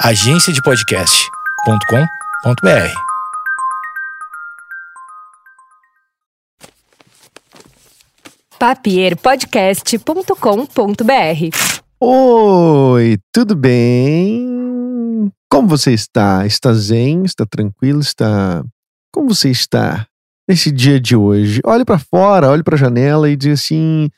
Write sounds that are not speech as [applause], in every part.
agenciadepodcast.com.br. papierpodcast.com.br. Oi, tudo bem? Como você está? Está zen? Está tranquilo? Está. Como você está nesse dia de hoje? Olhe para fora, olhe para a janela e diz assim: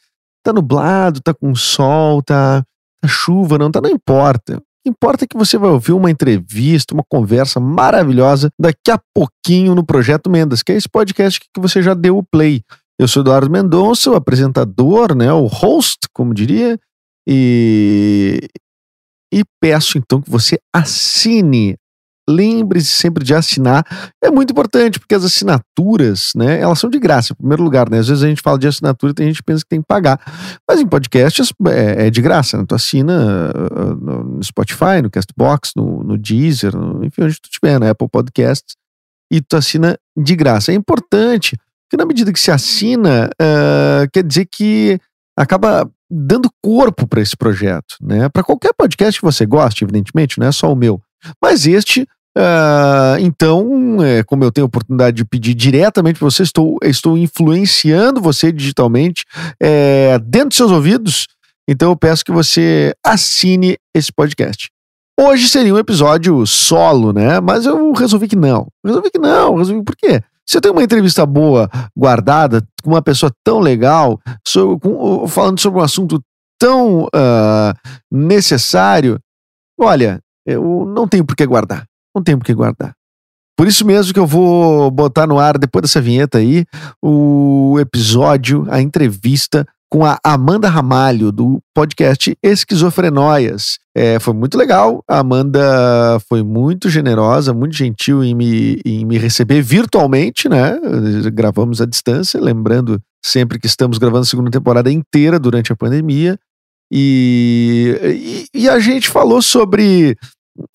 tá nublado, tá com sol, tá, tá chuva, não tá, não importa. Importa que você vai ouvir uma entrevista, uma conversa maravilhosa daqui a pouquinho no Projeto Mendas, que é esse podcast que você já deu o play. Eu sou Eduardo Mendonça, o apresentador, né, o host, como diria, e, e peço então que você assine. Lembre-se sempre de assinar. É muito importante, porque as assinaturas, né, elas são de graça, em primeiro lugar, né? Às vezes a gente fala de assinatura e tem gente que pensa que tem que pagar. Mas em podcasts é, é de graça, né? Tu assina uh, no Spotify, no Castbox, no, no Deezer, no, enfim, onde tu estiver, na Apple Podcasts, e tu assina de graça. É importante, porque na medida que se assina, uh, quer dizer que acaba dando corpo para esse projeto, né? Para qualquer podcast que você goste, evidentemente, não é só o meu. Mas este, uh, então, é, como eu tenho a oportunidade de pedir diretamente para você, estou, estou influenciando você digitalmente é, dentro dos seus ouvidos. Então eu peço que você assine esse podcast. Hoje seria um episódio solo, né? Mas eu resolvi que não. Resolvi que não. Resolvi por quê? Se eu tenho uma entrevista boa, guardada, com uma pessoa tão legal, so, com, falando sobre um assunto tão uh, necessário, olha, eu não tenho por que guardar. Não tenho por que guardar. Por isso mesmo que eu vou botar no ar, depois dessa vinheta aí, o episódio, a entrevista com a Amanda Ramalho, do podcast Esquizofrenóias. É, foi muito legal. A Amanda foi muito generosa, muito gentil em me, em me receber virtualmente, né? Gravamos à distância, lembrando sempre que estamos gravando a segunda temporada inteira durante a pandemia. E, e, e a gente falou sobre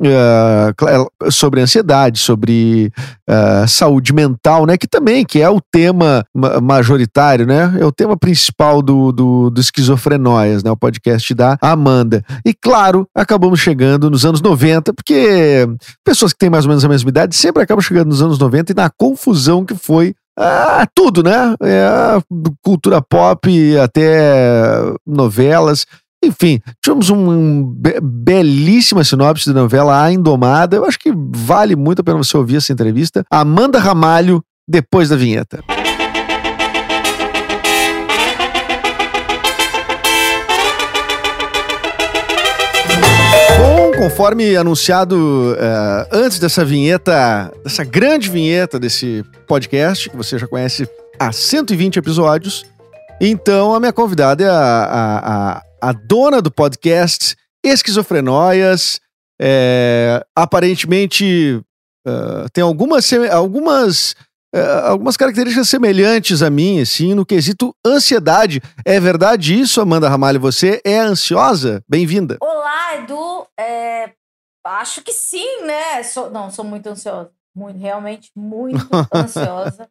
uh, sobre ansiedade, sobre uh, saúde mental, né? Que também que é o tema majoritário, né? É o tema principal do, do, do Esquizofrenóias, né? O podcast da Amanda. E claro, acabamos chegando nos anos 90, porque pessoas que têm mais ou menos a mesma idade sempre acabam chegando nos anos 90 e na confusão que foi ah, tudo, né? É, cultura pop até novelas. Enfim, tivemos uma um be belíssima sinopse da novela A Indomada. Eu acho que vale muito a pena você ouvir essa entrevista. Amanda Ramalho, depois da vinheta. Bom, conforme anunciado uh, antes dessa vinheta, dessa grande vinheta desse podcast, que você já conhece há 120 episódios, então a minha convidada é a, a, a a dona do podcast Esquizofrenóias. É, aparentemente uh, tem algumas, algumas, uh, algumas características semelhantes a mim, assim, no quesito ansiedade. É verdade isso, Amanda Ramalho? Você é ansiosa? Bem-vinda. Olá, Edu. É, acho que sim, né? Sou, não, sou muito ansiosa. Muito, realmente muito [laughs] ansiosa.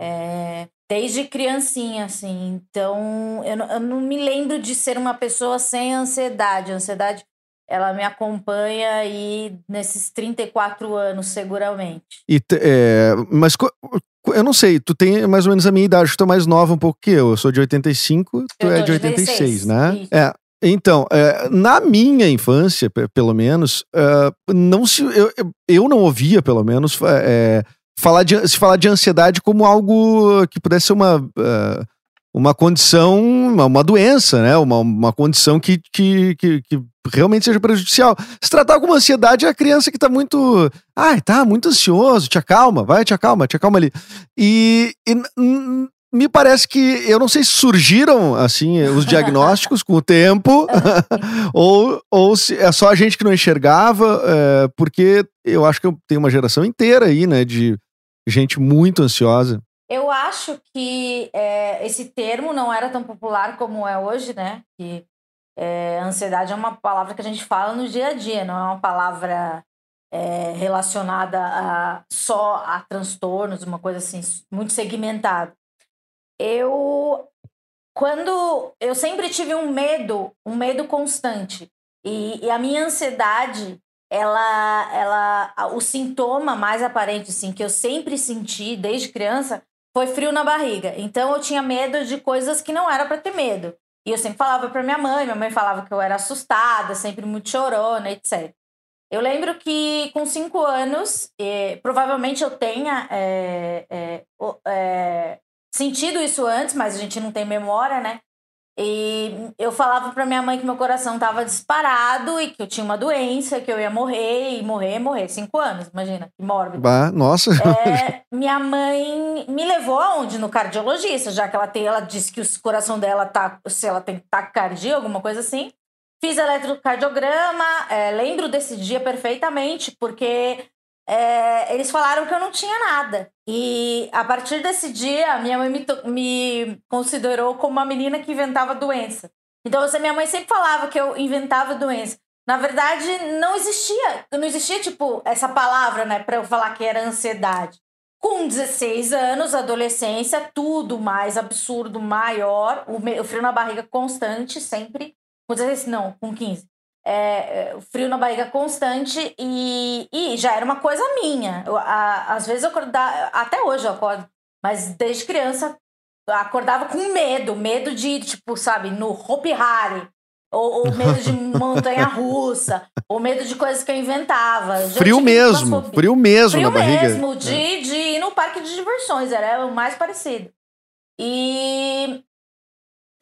É, desde criancinha, assim. Então, eu não, eu não me lembro de ser uma pessoa sem ansiedade. A ansiedade, ela me acompanha aí nesses 34 anos, seguramente. E, é, mas eu não sei, tu tem mais ou menos a minha idade, tu é mais nova um pouco que eu. Eu sou de 85, tu eu é de 86, 86 né? isso. É. Então, é, na minha infância, pelo menos, é, não se, eu, eu não ouvia, pelo menos, é, falar de, se falar de ansiedade como algo que pudesse ser uma, uh, uma condição, uma, uma, doença, né? Uma, uma condição que, que, que, que realmente seja prejudicial. Se tratar como ansiedade é a criança que tá muito. Ai, tá muito ansioso, te acalma, vai, te acalma, te acalma ali. E. e me parece que, eu não sei se surgiram, assim, os diagnósticos com o tempo, [laughs] ou, ou se é só a gente que não enxergava, é, porque eu acho que eu tenho uma geração inteira aí, né, de gente muito ansiosa. Eu acho que é, esse termo não era tão popular como é hoje, né? Que é, ansiedade é uma palavra que a gente fala no dia a dia, não é uma palavra é, relacionada a, só a transtornos, uma coisa assim, muito segmentada. Eu, quando eu sempre tive um medo, um medo constante, e, e a minha ansiedade ela, ela, o sintoma mais aparente, assim, que eu sempre senti desde criança foi frio na barriga. Então eu tinha medo de coisas que não era para ter medo. E eu sempre falava para minha mãe, minha mãe falava que eu era assustada, sempre muito chorona, etc. Eu lembro que com cinco anos, eh, provavelmente eu tenha é, é, é, sentido isso antes, mas a gente não tem memória, né? E eu falava para minha mãe que meu coração estava disparado e que eu tinha uma doença, que eu ia morrer e morrer, morrer. Cinco anos, imagina, que mórbido. Bah, nossa. É, [laughs] minha mãe me levou aonde? No cardiologista, já que ela tem, ela disse que o coração dela tá, se ela tem taquicardia, alguma coisa assim. Fiz eletrocardiograma, é, lembro desse dia perfeitamente, porque é, eles falaram que eu não tinha nada. E a partir desse dia, minha mãe me, me considerou como uma menina que inventava doença. Então, assim, minha mãe sempre falava que eu inventava doença. Na verdade, não existia, não existia, tipo, essa palavra, né, para eu falar que era ansiedade. Com 16 anos, adolescência, tudo mais absurdo, maior, o, o frio na barriga constante, sempre. Com 16, não, com 15 é, é frio na barriga constante e, e já era uma coisa minha. Eu, a, às vezes eu acordava, até hoje eu acordo, mas desde criança acordava com medo, medo de, tipo, sabe, no Hopi Hari, ou, ou medo de [laughs] montanha russa, ou medo de coisas que eu inventava. frio mesmo, frio mesmo frio na barriga. Frio mesmo, de, é. de ir no parque de diversões, era o mais parecido. E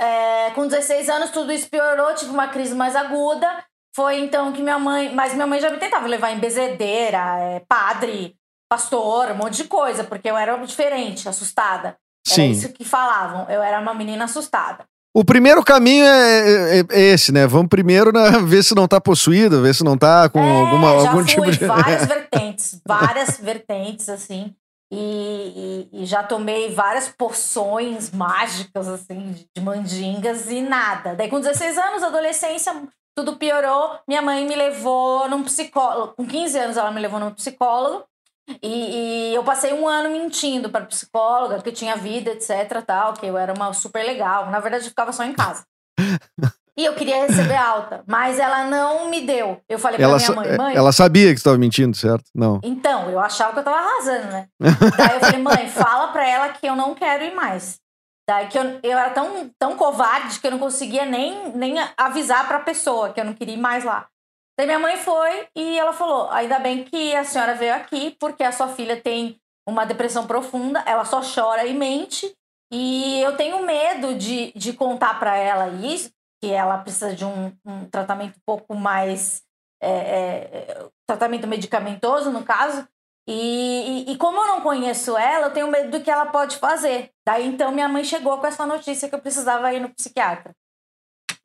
é, com 16 anos tudo isso piorou, tive uma crise mais aguda. Foi então que minha mãe. Mas minha mãe já me tentava levar em bezedeira, é, padre, pastor, um monte de coisa, porque eu era diferente, assustada. Era Sim. isso que falavam. Eu era uma menina assustada. O primeiro caminho é, é, é esse, né? Vamos primeiro na, [laughs] ver se não tá possuída, ver se não tá com é, alguma, algum tipo de. Várias [laughs] vertentes, várias vertentes, assim. E, e, e, já tomei várias poções mágicas, assim, de mandingas e nada. Daí, com 16 anos, adolescência, tudo piorou. Minha mãe me levou num psicólogo. Com 15 anos, ela me levou num psicólogo. E, e eu passei um ano mentindo para psicóloga que tinha vida, etc, tal, que eu era uma super legal. Na verdade, eu ficava só em casa. E eu queria receber alta, mas ela não me deu. Eu falei ela pra minha mãe, mãe. Ela sabia que você estava mentindo, certo? Não. Então, eu achava que eu tava arrasando, né? [laughs] Daí eu falei, mãe, fala pra ela que eu não quero ir mais. Daí que eu, eu era tão, tão covarde que eu não conseguia nem, nem avisar para a pessoa que eu não queria ir mais lá. Daí minha mãe foi e ela falou: ainda bem que a senhora veio aqui, porque a sua filha tem uma depressão profunda, ela só chora e mente. E eu tenho medo de, de contar para ela isso, que ela precisa de um, um tratamento um pouco mais. É, é, tratamento medicamentoso, no caso, e, e, e, como eu não conheço ela, eu tenho medo do que ela pode fazer. Daí então minha mãe chegou com essa notícia que eu precisava ir no psiquiatra.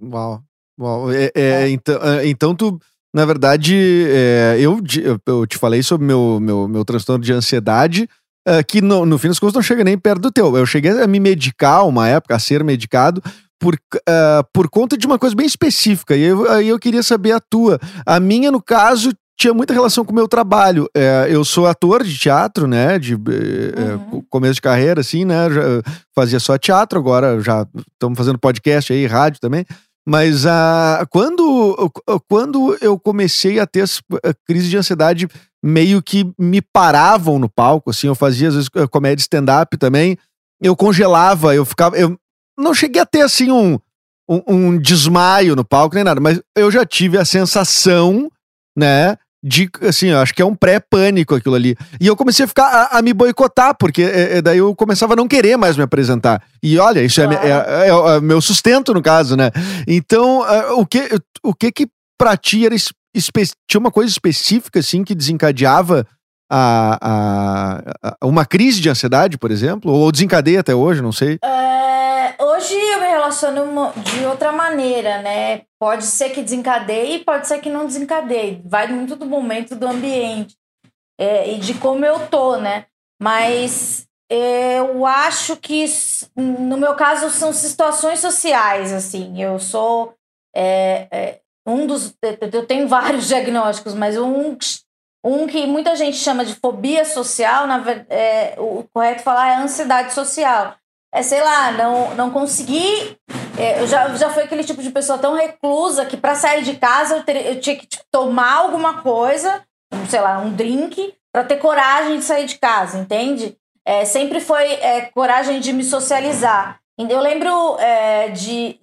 Uau. Uau. É, é, é. Então, então tu, na verdade, é, eu, eu te falei sobre meu, meu, meu transtorno de ansiedade, é, que no, no fim das contas não chega nem perto do teu. Eu cheguei a me medicar uma época, a ser medicado, por, uh, por conta de uma coisa bem específica. E aí eu queria saber a tua. A minha, no caso, tinha muita relação com o meu trabalho. É, eu sou ator de teatro, né? De é, uhum. começo de carreira, assim, né? Já fazia só teatro, agora já estamos fazendo podcast aí, rádio também. Mas uh, quando, quando eu comecei a ter as crises de ansiedade, meio que me paravam no palco, assim, eu fazia às vezes comédia stand-up também, eu congelava, eu ficava. Eu não cheguei a ter assim um, um, um desmaio no palco nem nada, mas eu já tive a sensação, né? De, assim, eu acho que é um pré-pânico aquilo ali. E eu comecei a ficar a, a me boicotar, porque é, é, daí eu começava a não querer mais me apresentar. E olha, isso é claro. é, é, é, meu sustento, no caso, né? Então, uh, o, que, o que que pra ti era tinha uma coisa específica, assim, que desencadeava a, a, a, uma crise de ansiedade, por exemplo? Ou desencadeia até hoje, não sei. É, hoje eu me relaciono de outra maneira, né? Pode ser que desencadeie, pode ser que não desencadeie. Vai muito do momento, do ambiente é, e de como eu tô, né? Mas eu acho que, no meu caso, são situações sociais, assim. Eu sou é, é, um dos... Eu tenho [laughs] vários diagnósticos, mas um um que muita gente chama de fobia social, na é, o correto falar é ansiedade social. É, sei lá, não, não conseguir é, eu já, já fui aquele tipo de pessoa tão reclusa que para sair de casa eu, ter, eu tinha que tipo, tomar alguma coisa, sei lá, um drink, para ter coragem de sair de casa, entende? É, sempre foi é, coragem de me socializar. Eu lembro é, de.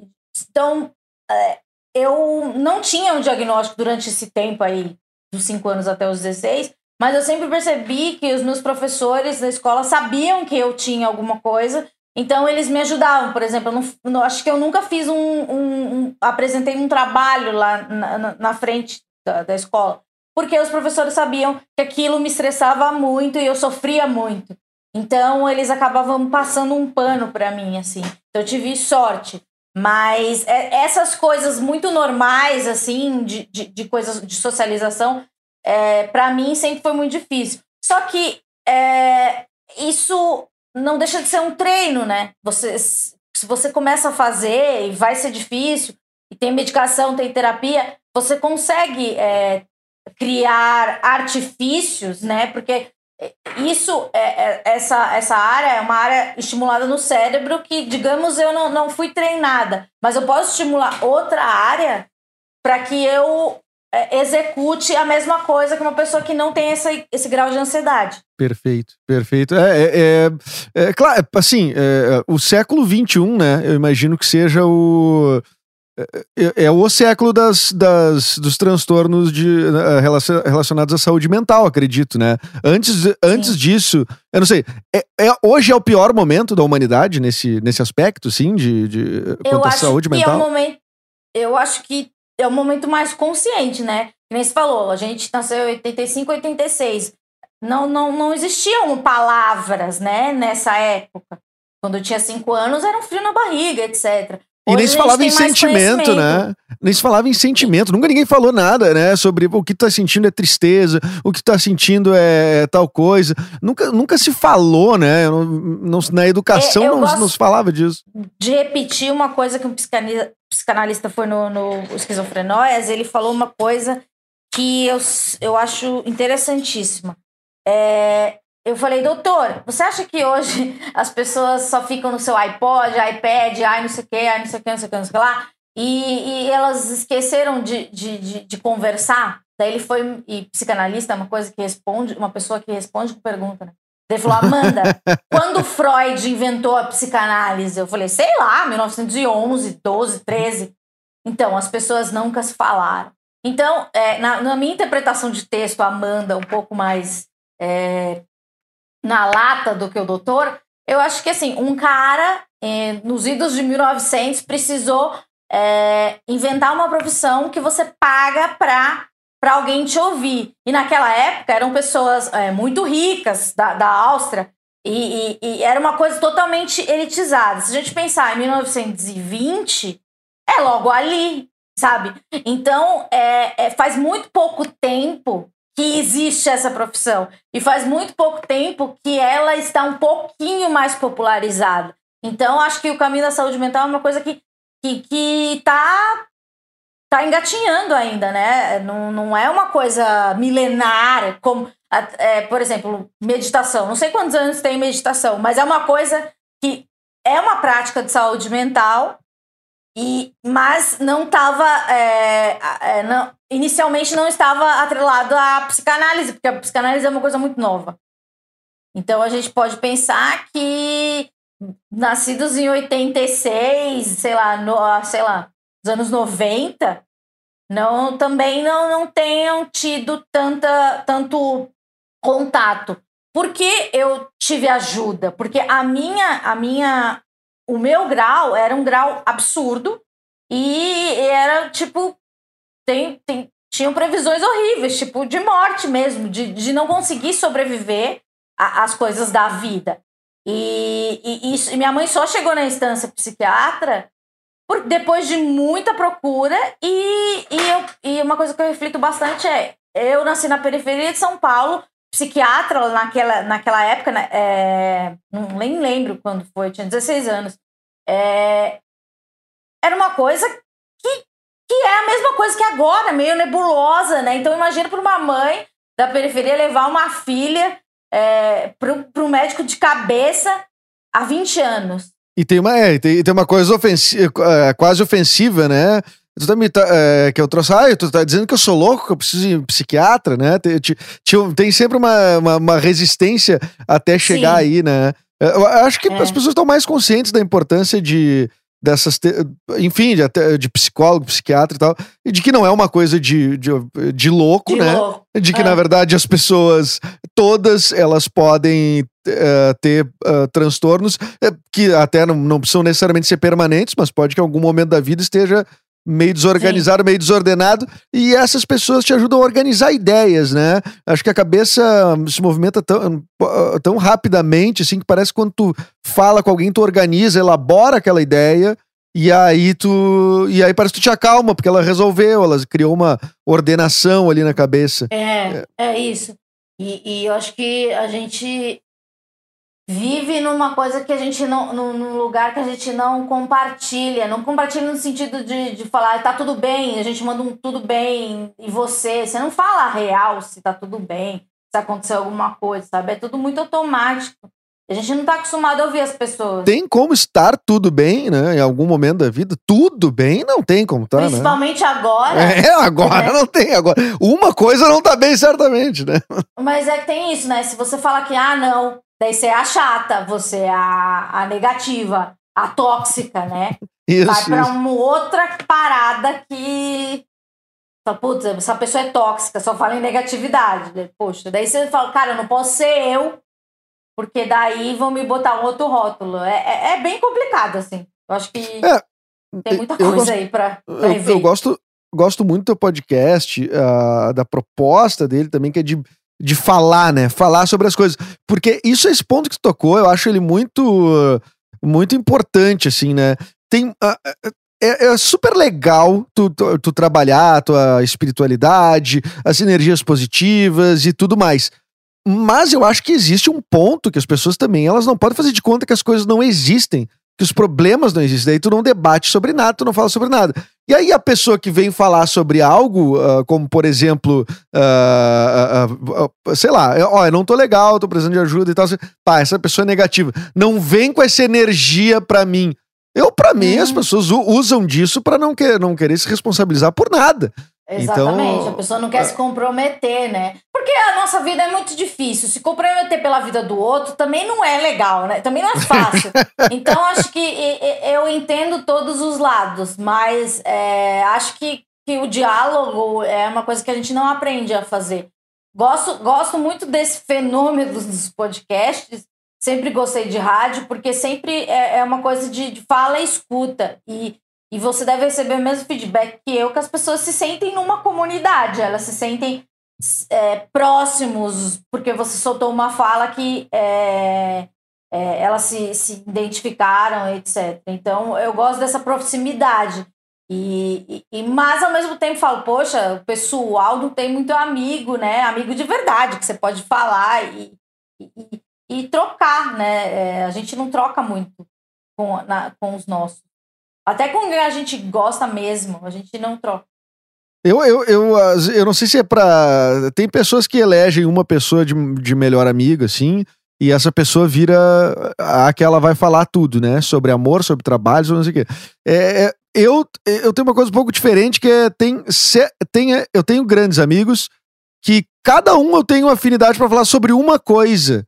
Então, é, eu não tinha um diagnóstico durante esse tempo aí, dos 5 anos até os 16, mas eu sempre percebi que os meus professores da escola sabiam que eu tinha alguma coisa, então eles me ajudavam. Por exemplo, eu não, acho que eu nunca fiz um, um, um apresentei um trabalho lá na, na frente da, da escola, porque os professores sabiam que aquilo me estressava muito e eu sofria muito. Então eles acabavam passando um pano para mim, assim. Então eu tive sorte. Mas é, essas coisas muito normais, assim, de, de, de coisas de socialização, é, para mim sempre foi muito difícil. Só que é, isso não deixa de ser um treino, né? Você, se você começa a fazer e vai ser difícil, e tem medicação, tem terapia, você consegue é, criar artifícios, né? Porque isso, é, é, essa, essa área é uma área estimulada no cérebro que, digamos, eu não, não fui treinada, mas eu posso estimular outra área para que eu é, execute a mesma coisa que uma pessoa que não tem esse, esse grau de ansiedade. Perfeito, perfeito. É, é, é, é claro, assim, é, o século XXI, né? Eu imagino que seja o é, é, é, o século das, das, dos transtornos de, uh, relacionados à saúde mental, acredito, né? Antes, antes disso, eu não sei, é, é, hoje é o pior momento da humanidade nesse, nesse aspecto, sim, de, de quanto à saúde mental? É o momento, eu acho que é o momento mais consciente, né? Nem se falou, a gente nasceu em 85, 86. Não, não, não existiam palavras, né, nessa época. Quando eu tinha cinco anos, era um frio na barriga, etc. E nem se falava em sentimento, né? Nem se falava em sentimento. Nunca ninguém falou nada, né? Sobre o que tá sentindo é tristeza, o que tá sentindo é tal coisa. Nunca, nunca se falou, né? Não, não, na educação é, não, não se falava disso. De repetir uma coisa que um psicanalista, psicanalista foi no, no Esquizofrenóias, ele falou uma coisa que eu, eu acho interessantíssima. É, eu falei, doutor, você acha que hoje [laughs] as pessoas só ficam no seu iPod, iPad, ai não sei o que, ai não sei o que, não sei o que, não sei o que lá, e, e elas esqueceram de, de, de, de, conversar? Daí ele foi, e psicanalista é uma coisa que responde, uma pessoa que responde com pergunta, né? Ele falou, Amanda, [laughs] quando Freud inventou a psicanálise? Eu falei, sei lá, 1911, 12, 13. Então, as pessoas nunca se falaram. Então, é, na, na minha interpretação de texto, Amanda, um pouco mais é, na lata do que o doutor, eu acho que assim, um cara eh, nos idos de 1900 precisou eh, inventar uma profissão que você paga para para alguém te ouvir. E naquela época eram pessoas eh, muito ricas da, da Áustria e, e, e, era uma coisa totalmente elitizada. Se a gente pensar em 1920, é logo ali, sabe? Então, é, é, faz muito pouco tempo que existe essa profissão. E faz muito pouco tempo que ela está um pouquinho mais popularizada. Então, acho que o caminho da saúde mental é uma coisa que, que, que tá, tá engatinhando ainda, né? Não, não é uma coisa milenar, como, é, por exemplo, meditação. Não sei quantos anos tem meditação, mas é uma coisa que é uma prática de saúde mental e, mas não estava. É, é, não, inicialmente não estava atrelado à psicanálise, porque a psicanálise é uma coisa muito nova. Então a gente pode pensar que nascidos em 86, sei lá, no, sei lá, nos anos 90, não, também não, não tenham tido tanta, tanto contato. Por que eu tive ajuda? Porque a minha, a minha o meu grau era um grau absurdo e era tipo. Tem, tem, tinham previsões horríveis, tipo, de morte mesmo, de, de não conseguir sobreviver às coisas da vida. E, e, e, minha mãe só chegou na instância psiquiatra por, depois de muita procura. E, e, eu, e uma coisa que eu reflito bastante é: eu nasci na periferia de São Paulo, psiquiatra naquela, naquela época, né, é, não nem lembro quando foi, tinha 16 anos. É, era uma coisa que, que é a mesma coisa que agora, meio nebulosa, né? Então imagina para uma mãe da periferia levar uma filha é, para um médico de cabeça há 20 anos. E tem uma, é, tem, tem uma coisa ofensiva, é, quase ofensiva, né? Tu tá me, tá, é, que eu trouxe, ah, tu tá dizendo que eu sou louco, que eu preciso ir psiquiatra, né? Tem, tem, tem sempre uma, uma, uma, resistência até chegar Sim. aí, né? Eu acho que é. as pessoas estão mais conscientes da importância de, dessas, enfim, de, até, de psicólogo, psiquiatra e tal, e de que não é uma coisa de, de, de louco, de né? Louco. De que, é. na verdade, as pessoas, todas elas podem uh, ter uh, transtornos uh, que até não, não precisam necessariamente ser permanentes, mas pode que em algum momento da vida esteja meio desorganizado, Sim. meio desordenado, e essas pessoas te ajudam a organizar ideias, né? Acho que a cabeça se movimenta tão, tão rapidamente, assim, que parece que quando tu fala com alguém, tu organiza, elabora aquela ideia, e aí tu. E aí parece que tu te acalma, porque ela resolveu, ela criou uma ordenação ali na cabeça. É, é isso. E, e eu acho que a gente vive numa coisa que a gente não. num lugar que a gente não compartilha. Não compartilha no sentido de, de falar, tá tudo bem, a gente manda um tudo bem e você. Você não fala real se tá tudo bem, se aconteceu alguma coisa, sabe? É tudo muito automático. A gente não tá acostumado a ouvir as pessoas. Tem como estar tudo bem, né? Em algum momento da vida. Tudo bem, não tem como tá, né? Principalmente né? agora. É, agora né? não tem. Agora. Uma coisa não tá bem, certamente, né? Mas é que tem isso, né? Se você fala que, ah, não, Daí você é a chata, você é a, a negativa, a tóxica, né? Isso, Vai pra isso. uma outra parada que. Putz, essa pessoa é tóxica, só fala em negatividade. Poxa, daí você fala, cara, eu não posso ser eu, porque daí vão me botar um outro rótulo. É, é, é bem complicado, assim. Eu acho que é, tem muita coisa gosto, aí pra, pra eu, eu, gosto, gosto muito do podcast, uh, da proposta dele também, que é de de falar, né? Falar sobre as coisas. Porque isso é esse ponto que tu tocou, eu acho ele muito, muito importante, assim, né? Tem. Uh, é, é, super legal tu, tu, tu, trabalhar a tua espiritualidade, as energias positivas e tudo mais. Mas eu acho que existe um ponto que as pessoas também elas não podem fazer de conta que as coisas não existem que os problemas não existem. Daí tu não debate sobre nada, tu não fala sobre nada. E aí a pessoa que vem falar sobre algo, uh, como por exemplo, uh, uh, sei lá, ó, eu não tô legal, tô precisando de ajuda e tal. Assim, pá, essa pessoa é negativa. Não vem com essa energia pra mim. Eu, para mim, as pessoas usam disso para não, que, não querer se responsabilizar por nada. Exatamente, então, a pessoa não quer se comprometer, né? Porque a nossa vida é muito difícil. Se comprometer pela vida do outro também não é legal, né? Também não é fácil. [laughs] então, acho que eu entendo todos os lados, mas é, acho que, que o diálogo é uma coisa que a gente não aprende a fazer. Gosto, gosto muito desse [laughs] fenômeno dos podcasts. Sempre gostei de rádio, porque sempre é, é uma coisa de, de fala e escuta. E e você deve receber o mesmo feedback que eu, que as pessoas se sentem numa comunidade, elas se sentem é, próximos, porque você soltou uma fala que é, é, elas se, se identificaram, etc. Então, eu gosto dessa proximidade. E, e, mas ao mesmo tempo falo, poxa, o pessoal não tem muito amigo, né? Amigo de verdade, que você pode falar e, e, e trocar, né? É, a gente não troca muito com, na, com os nossos. Até com a gente gosta mesmo, a gente não troca. Eu, eu, eu, eu não sei se é pra. Tem pessoas que elegem uma pessoa de, de melhor amiga, assim, e essa pessoa vira a que ela vai falar tudo, né? Sobre amor, sobre trabalho, sobre não sei o quê. É, é, eu, eu tenho uma coisa um pouco diferente, que é. Tem, se, tem, eu tenho grandes amigos que cada um eu tenho afinidade para falar sobre uma coisa.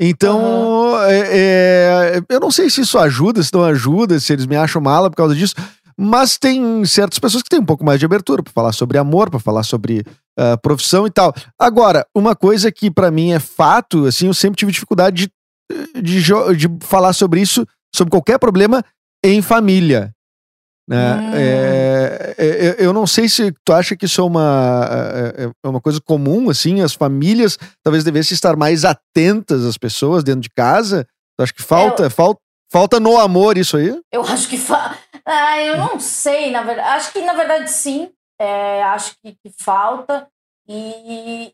Então, uhum. é, é, eu não sei se isso ajuda, se não ajuda, se eles me acham mala por causa disso, mas tem certas pessoas que têm um pouco mais de abertura para falar sobre amor, para falar sobre uh, profissão e tal. Agora, uma coisa que para mim é fato, assim, eu sempre tive dificuldade de, de, de falar sobre isso, sobre qualquer problema em família. Né? Hum. É, eu não sei se tu acha que isso é uma, é, é, é uma coisa comum, assim, as famílias talvez devessem estar mais atentas às pessoas dentro de casa. Tu acha que falta, eu, falta, falta no amor isso aí? Eu acho que fa... ah, eu não sei, na verdade. Acho que na verdade sim. É, acho que, que falta. E,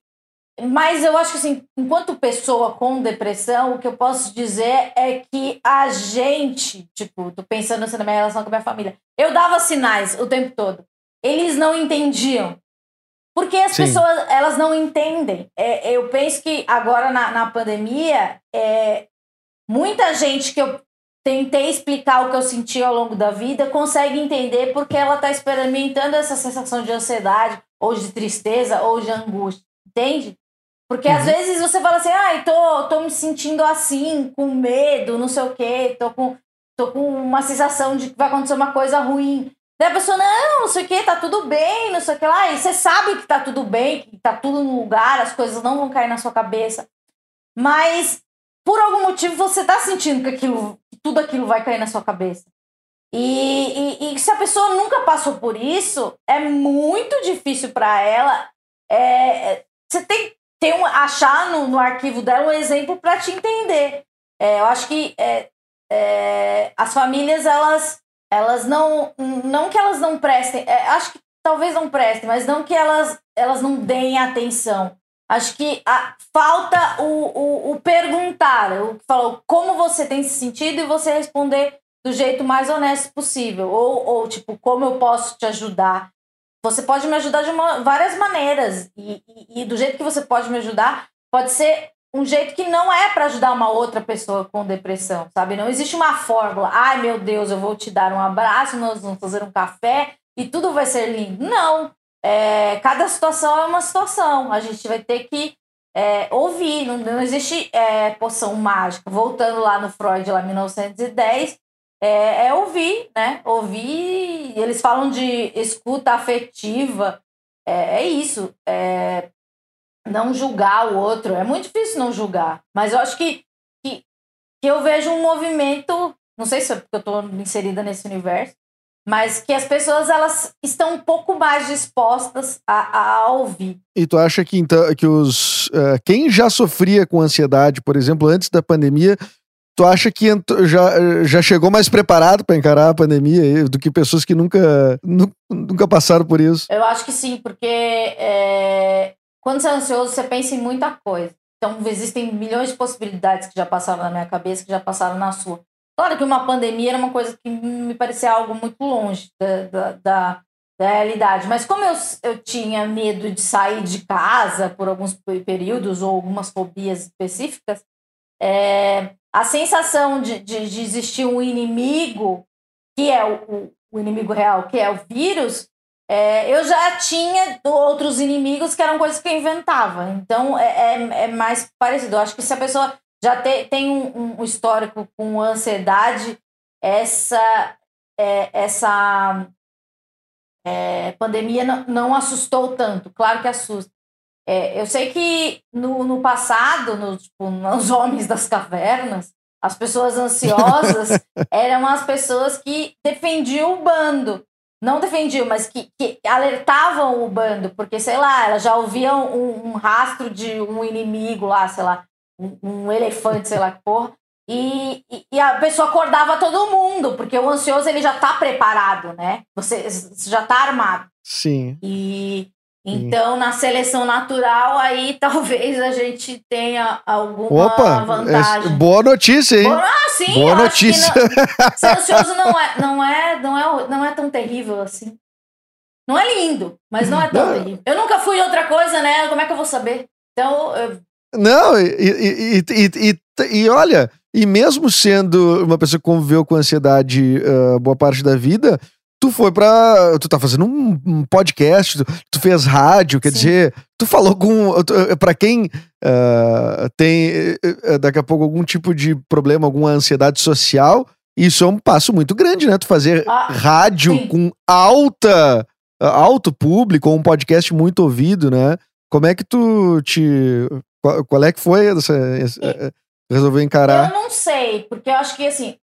mas eu acho que, assim, enquanto pessoa com depressão, o que eu posso dizer é que a gente, tipo, tô pensando assim na minha relação com a minha família, eu dava sinais o tempo todo. Eles não entendiam. Porque as Sim. pessoas, elas não entendem. É, eu penso que agora na, na pandemia, é, muita gente que eu tentei explicar o que eu senti ao longo da vida, consegue entender porque ela está experimentando essa sensação de ansiedade, ou de tristeza, ou de angústia. Entende? Porque uhum. às vezes você fala assim, ai, ah, tô, tô me sentindo assim, com medo, não sei o quê, tô com, tô com uma sensação de que vai acontecer uma coisa ruim. Daí a pessoa, não, não sei o quê, tá tudo bem, não sei o que lá. E você sabe que tá tudo bem, que tá tudo no lugar, as coisas não vão cair na sua cabeça. Mas, por algum motivo, você tá sentindo que, aquilo, que tudo aquilo vai cair na sua cabeça. E, e, e se a pessoa nunca passou por isso, é muito difícil para ela. É, é, você tem ter um, achar no, no arquivo dela um exemplo para te entender. É, eu acho que é, é, as famílias, elas elas não. Não que elas não prestem. É, acho que talvez não prestem, mas não que elas, elas não deem atenção. Acho que a, falta o, o, o perguntar, o que falou, como você tem se sentido e você responder do jeito mais honesto possível. Ou, ou tipo, como eu posso te ajudar? Você pode me ajudar de uma, várias maneiras. E, e, e do jeito que você pode me ajudar, pode ser um jeito que não é para ajudar uma outra pessoa com depressão, sabe? Não existe uma fórmula. Ai, meu Deus, eu vou te dar um abraço, nós vamos fazer um café e tudo vai ser lindo. Não. É, cada situação é uma situação. A gente vai ter que é, ouvir. Não, não existe é, poção mágica. Voltando lá no Freud, lá em 1910, é, é ouvir, né? Ouvir. Eles falam de escuta afetiva. É, é isso. É, não julgar o outro. É muito difícil não julgar. Mas eu acho que, que, que eu vejo um movimento, não sei se é porque eu estou inserida nesse universo, mas que as pessoas elas estão um pouco mais dispostas a, a ouvir. E tu acha que então que os uh, quem já sofria com ansiedade, por exemplo, antes da pandemia, tu acha que já, já chegou mais preparado para encarar a pandemia do que pessoas que nunca nunca passaram por isso? Eu acho que sim, porque é, quando você é ansioso, você pensa em muita coisa. Então, existem milhões de possibilidades que já passaram na minha cabeça, que já passaram na sua. Claro que uma pandemia era uma coisa que me parecia algo muito longe da, da, da, da realidade. Mas como eu, eu tinha medo de sair de casa por alguns períodos ou algumas fobias específicas, é, a sensação de, de, de, existir um inimigo, que é o, o inimigo real, que é o vírus, é, eu já tinha outros inimigos que eram coisas que eu inventava. Então é, é, é mais parecido. Eu acho que se a pessoa já te, tem um, um, histórico com ansiedade, essa, é, essa é, pandemia não, não, assustou tanto. Claro que assusta. É, eu sei que no, no passado, no, tipo, nos homens das cavernas, as pessoas ansiosas [laughs] eram as pessoas que defendiam o bando não defendiam, mas que, que, alertavam o bando, porque, sei lá, elas já ouviam um, um rastro de um inimigo lá, sei lá, um, um elefante, sei lá que porra, e, e, e, a pessoa acordava todo mundo, porque o ansioso ele já tá preparado, né? Você, você já tá armado. Sim. E então, na seleção natural, aí [laughs] talvez a gente tenha alguma Opa, vantagem. É, boa notícia, hein? Ah, sim, boa notícia. Não, [laughs] ser ansioso não é, não, é, não, é, não é tão terrível assim. Não é lindo, mas não é tão não. terrível. Eu nunca fui outra coisa, né? Como é que eu vou saber? Então. Eu... Não, e, e, e, e, e olha, e mesmo sendo uma pessoa que conviveu com ansiedade uh, boa parte da vida, tu foi pra. Tu tá fazendo um, podcast, tu, tu, fez rádio, quer Sim. dizer, tu falou com. Pra quem uh, tem uh, daqui a pouco algum tipo de problema, alguma ansiedade social, isso é um passo muito grande, né? Tu fazer ah, rádio sim. com alta. alto público, ou um podcast muito ouvido, né? Como é que tu te. Qual, qual é que foi essa, essa, resolveu encarar? Eu não sei, porque eu acho que assim,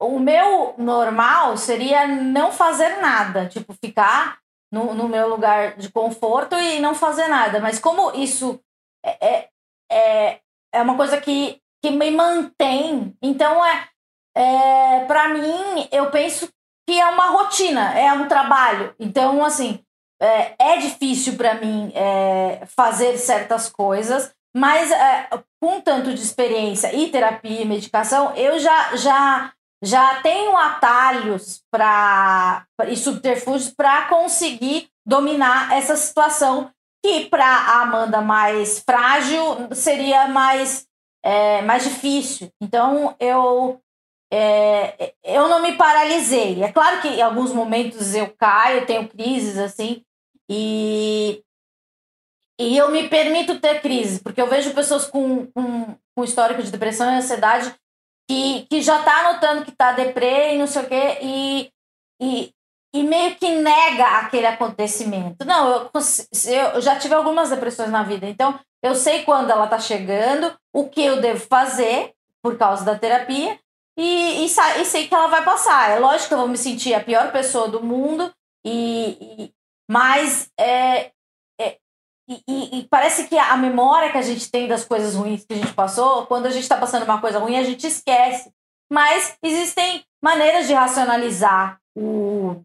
o meu normal seria não fazer nada, tipo, ficar no, no meu lugar de conforto e não fazer nada. Mas como isso é, é, é, é uma coisa que, que me mantém, então é, é para mim, eu penso que é uma rotina, é um trabalho. Então, assim, é, é difícil para mim é, fazer certas coisas, mas é, com tanto de experiência e terapia e medicação, eu já, já já tenho atalhos para e subterfúgios para conseguir dominar essa situação que para a Amanda mais frágil seria mais é, mais difícil. Então eu é, eu não me paralisei. É claro que em alguns momentos eu caio, tenho crises assim, e, e eu me permito ter crise, porque eu vejo pessoas com, com, com histórico de depressão e ansiedade que, que já tá notando que tá deprê e não sei o quê, e, e, e meio que nega aquele acontecimento. Não, eu, eu já tive algumas depressões na vida, então eu sei quando ela tá chegando, o que eu devo fazer por causa da terapia, e, e, e, sei que ela vai passar. É lógico que eu vou me sentir a pior pessoa do mundo, e, e mas é, é e, e, parece que a memória que a gente tem das coisas ruins que a gente passou, quando a gente está passando uma coisa ruim, a gente esquece. Mas existem maneiras de racionalizar o,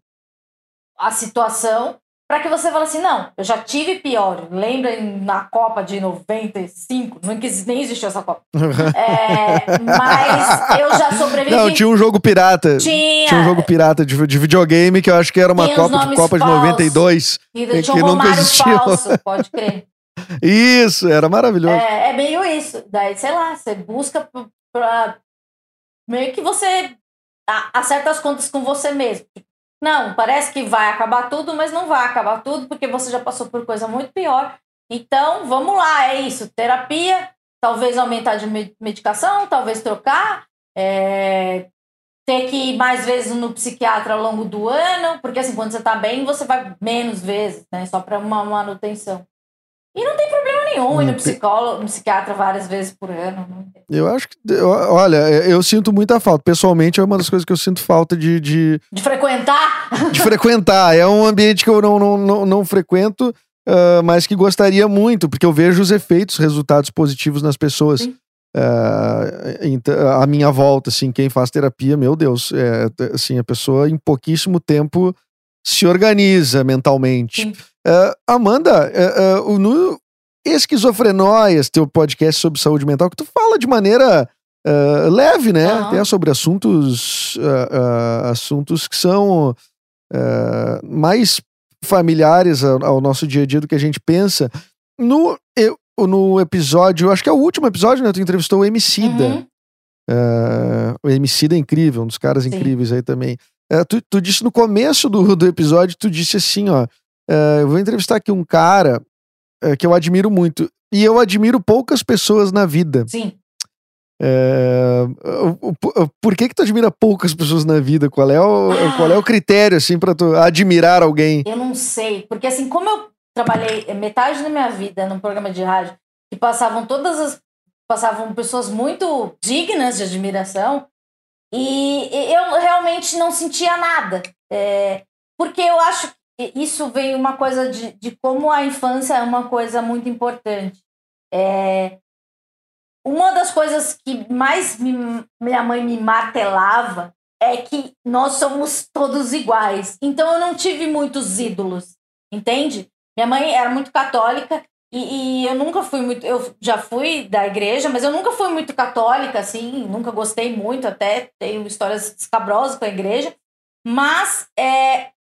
a situação para que você fale assim, não, eu já tive pior. Lembra na Copa de 95? Não quis, nem existiu essa Copa. [laughs] é, mas eu já sobrevivi. Não, tinha um jogo pirata. Tinha. Tinha um jogo pirata de, de videogame que eu acho que era uma Copa, de, Copa de 92. E que tinha um nunca existiu. falso, pode crer. [laughs] Isso, era maravilhoso. É, é meio isso. Daí, sei lá, você busca pra... Meio que você acerta as contas com você mesmo. Não, parece que vai acabar tudo, mas não vai acabar tudo, porque você já passou por coisa muito pior. Então, vamos lá, é isso. Terapia, talvez aumentar de medicação, talvez trocar, é, ter que ir mais vezes no psiquiatra ao longo do ano, porque assim, quando você está bem, você vai menos vezes, né? Só para uma manutenção. E não tem problema nenhum ir no psicólogo, no psiquiatra várias vezes por ano. Eu acho que. Eu, olha, eu sinto muita falta. Pessoalmente, é uma das coisas que eu sinto falta de. De, de frequentar? De frequentar. É um ambiente que eu não, não, não, não frequento, uh, mas que gostaria muito, porque eu vejo os efeitos, resultados positivos nas pessoas. Uh, a minha volta, assim, quem faz terapia, meu Deus, é, assim, a pessoa em pouquíssimo tempo se organiza mentalmente. Uh, Amanda, uh, uh, no Esquizofrenóias, teu podcast sobre saúde mental, que tu fala de maneira leve, né? Uhum. Até sobre assuntos, assuntos que são mais familiares ao, ao, nosso dia a dia do que a gente pensa. No, eu, no episódio, acho que é o último episódio, né? Tu entrevistou o Emicida. Uhum. o Emicida é incrível, um dos caras Sim. incríveis aí também. É, tu, tu, disse no começo do, do episódio, tu disse assim, ó. É, eu vou entrevistar aqui um cara é, que eu admiro muito. E eu admiro poucas pessoas na vida. Sim. É, por que que tu admira poucas pessoas na vida? Qual é o, ah. qual é o critério, assim, pra tu admirar alguém? Eu não sei. Porque, assim, como eu trabalhei metade da minha vida num programa de rádio que passavam todas as... Passavam pessoas muito dignas de admiração, e eu realmente não sentia nada. É, porque eu acho isso veio uma coisa de, de como a infância é uma coisa muito importante. É, uma das coisas que mais me, minha mãe me martelava é que nós somos todos iguais. Então eu não tive muitos ídolos, entende? Minha mãe era muito católica e, e, eu nunca fui muito. Eu já fui da igreja, mas eu nunca fui muito católica, assim, nunca gostei muito, até tenho histórias escabrosas com a igreja. Mas é,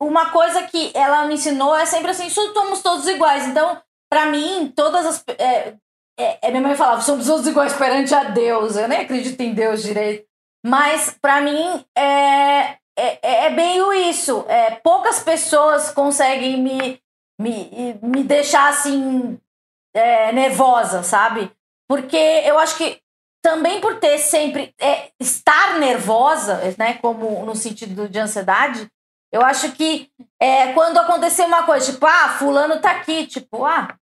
uma coisa que ela me ensinou é sempre assim: somos todos iguais. Então, para mim, todas as. É, é, é, minha mãe falava: somos todos iguais perante a Deus. Eu nem acredito em Deus direito. Mas, para mim, é, é, é meio isso. É, poucas pessoas conseguem me me, me deixar assim é, nervosa, sabe? Porque eu acho que também por ter sempre é, estar nervosa, né, como no sentido de ansiedade, eu acho que é, quando acontecer uma coisa, tipo, ah, fulano tá aqui, tipo, ah,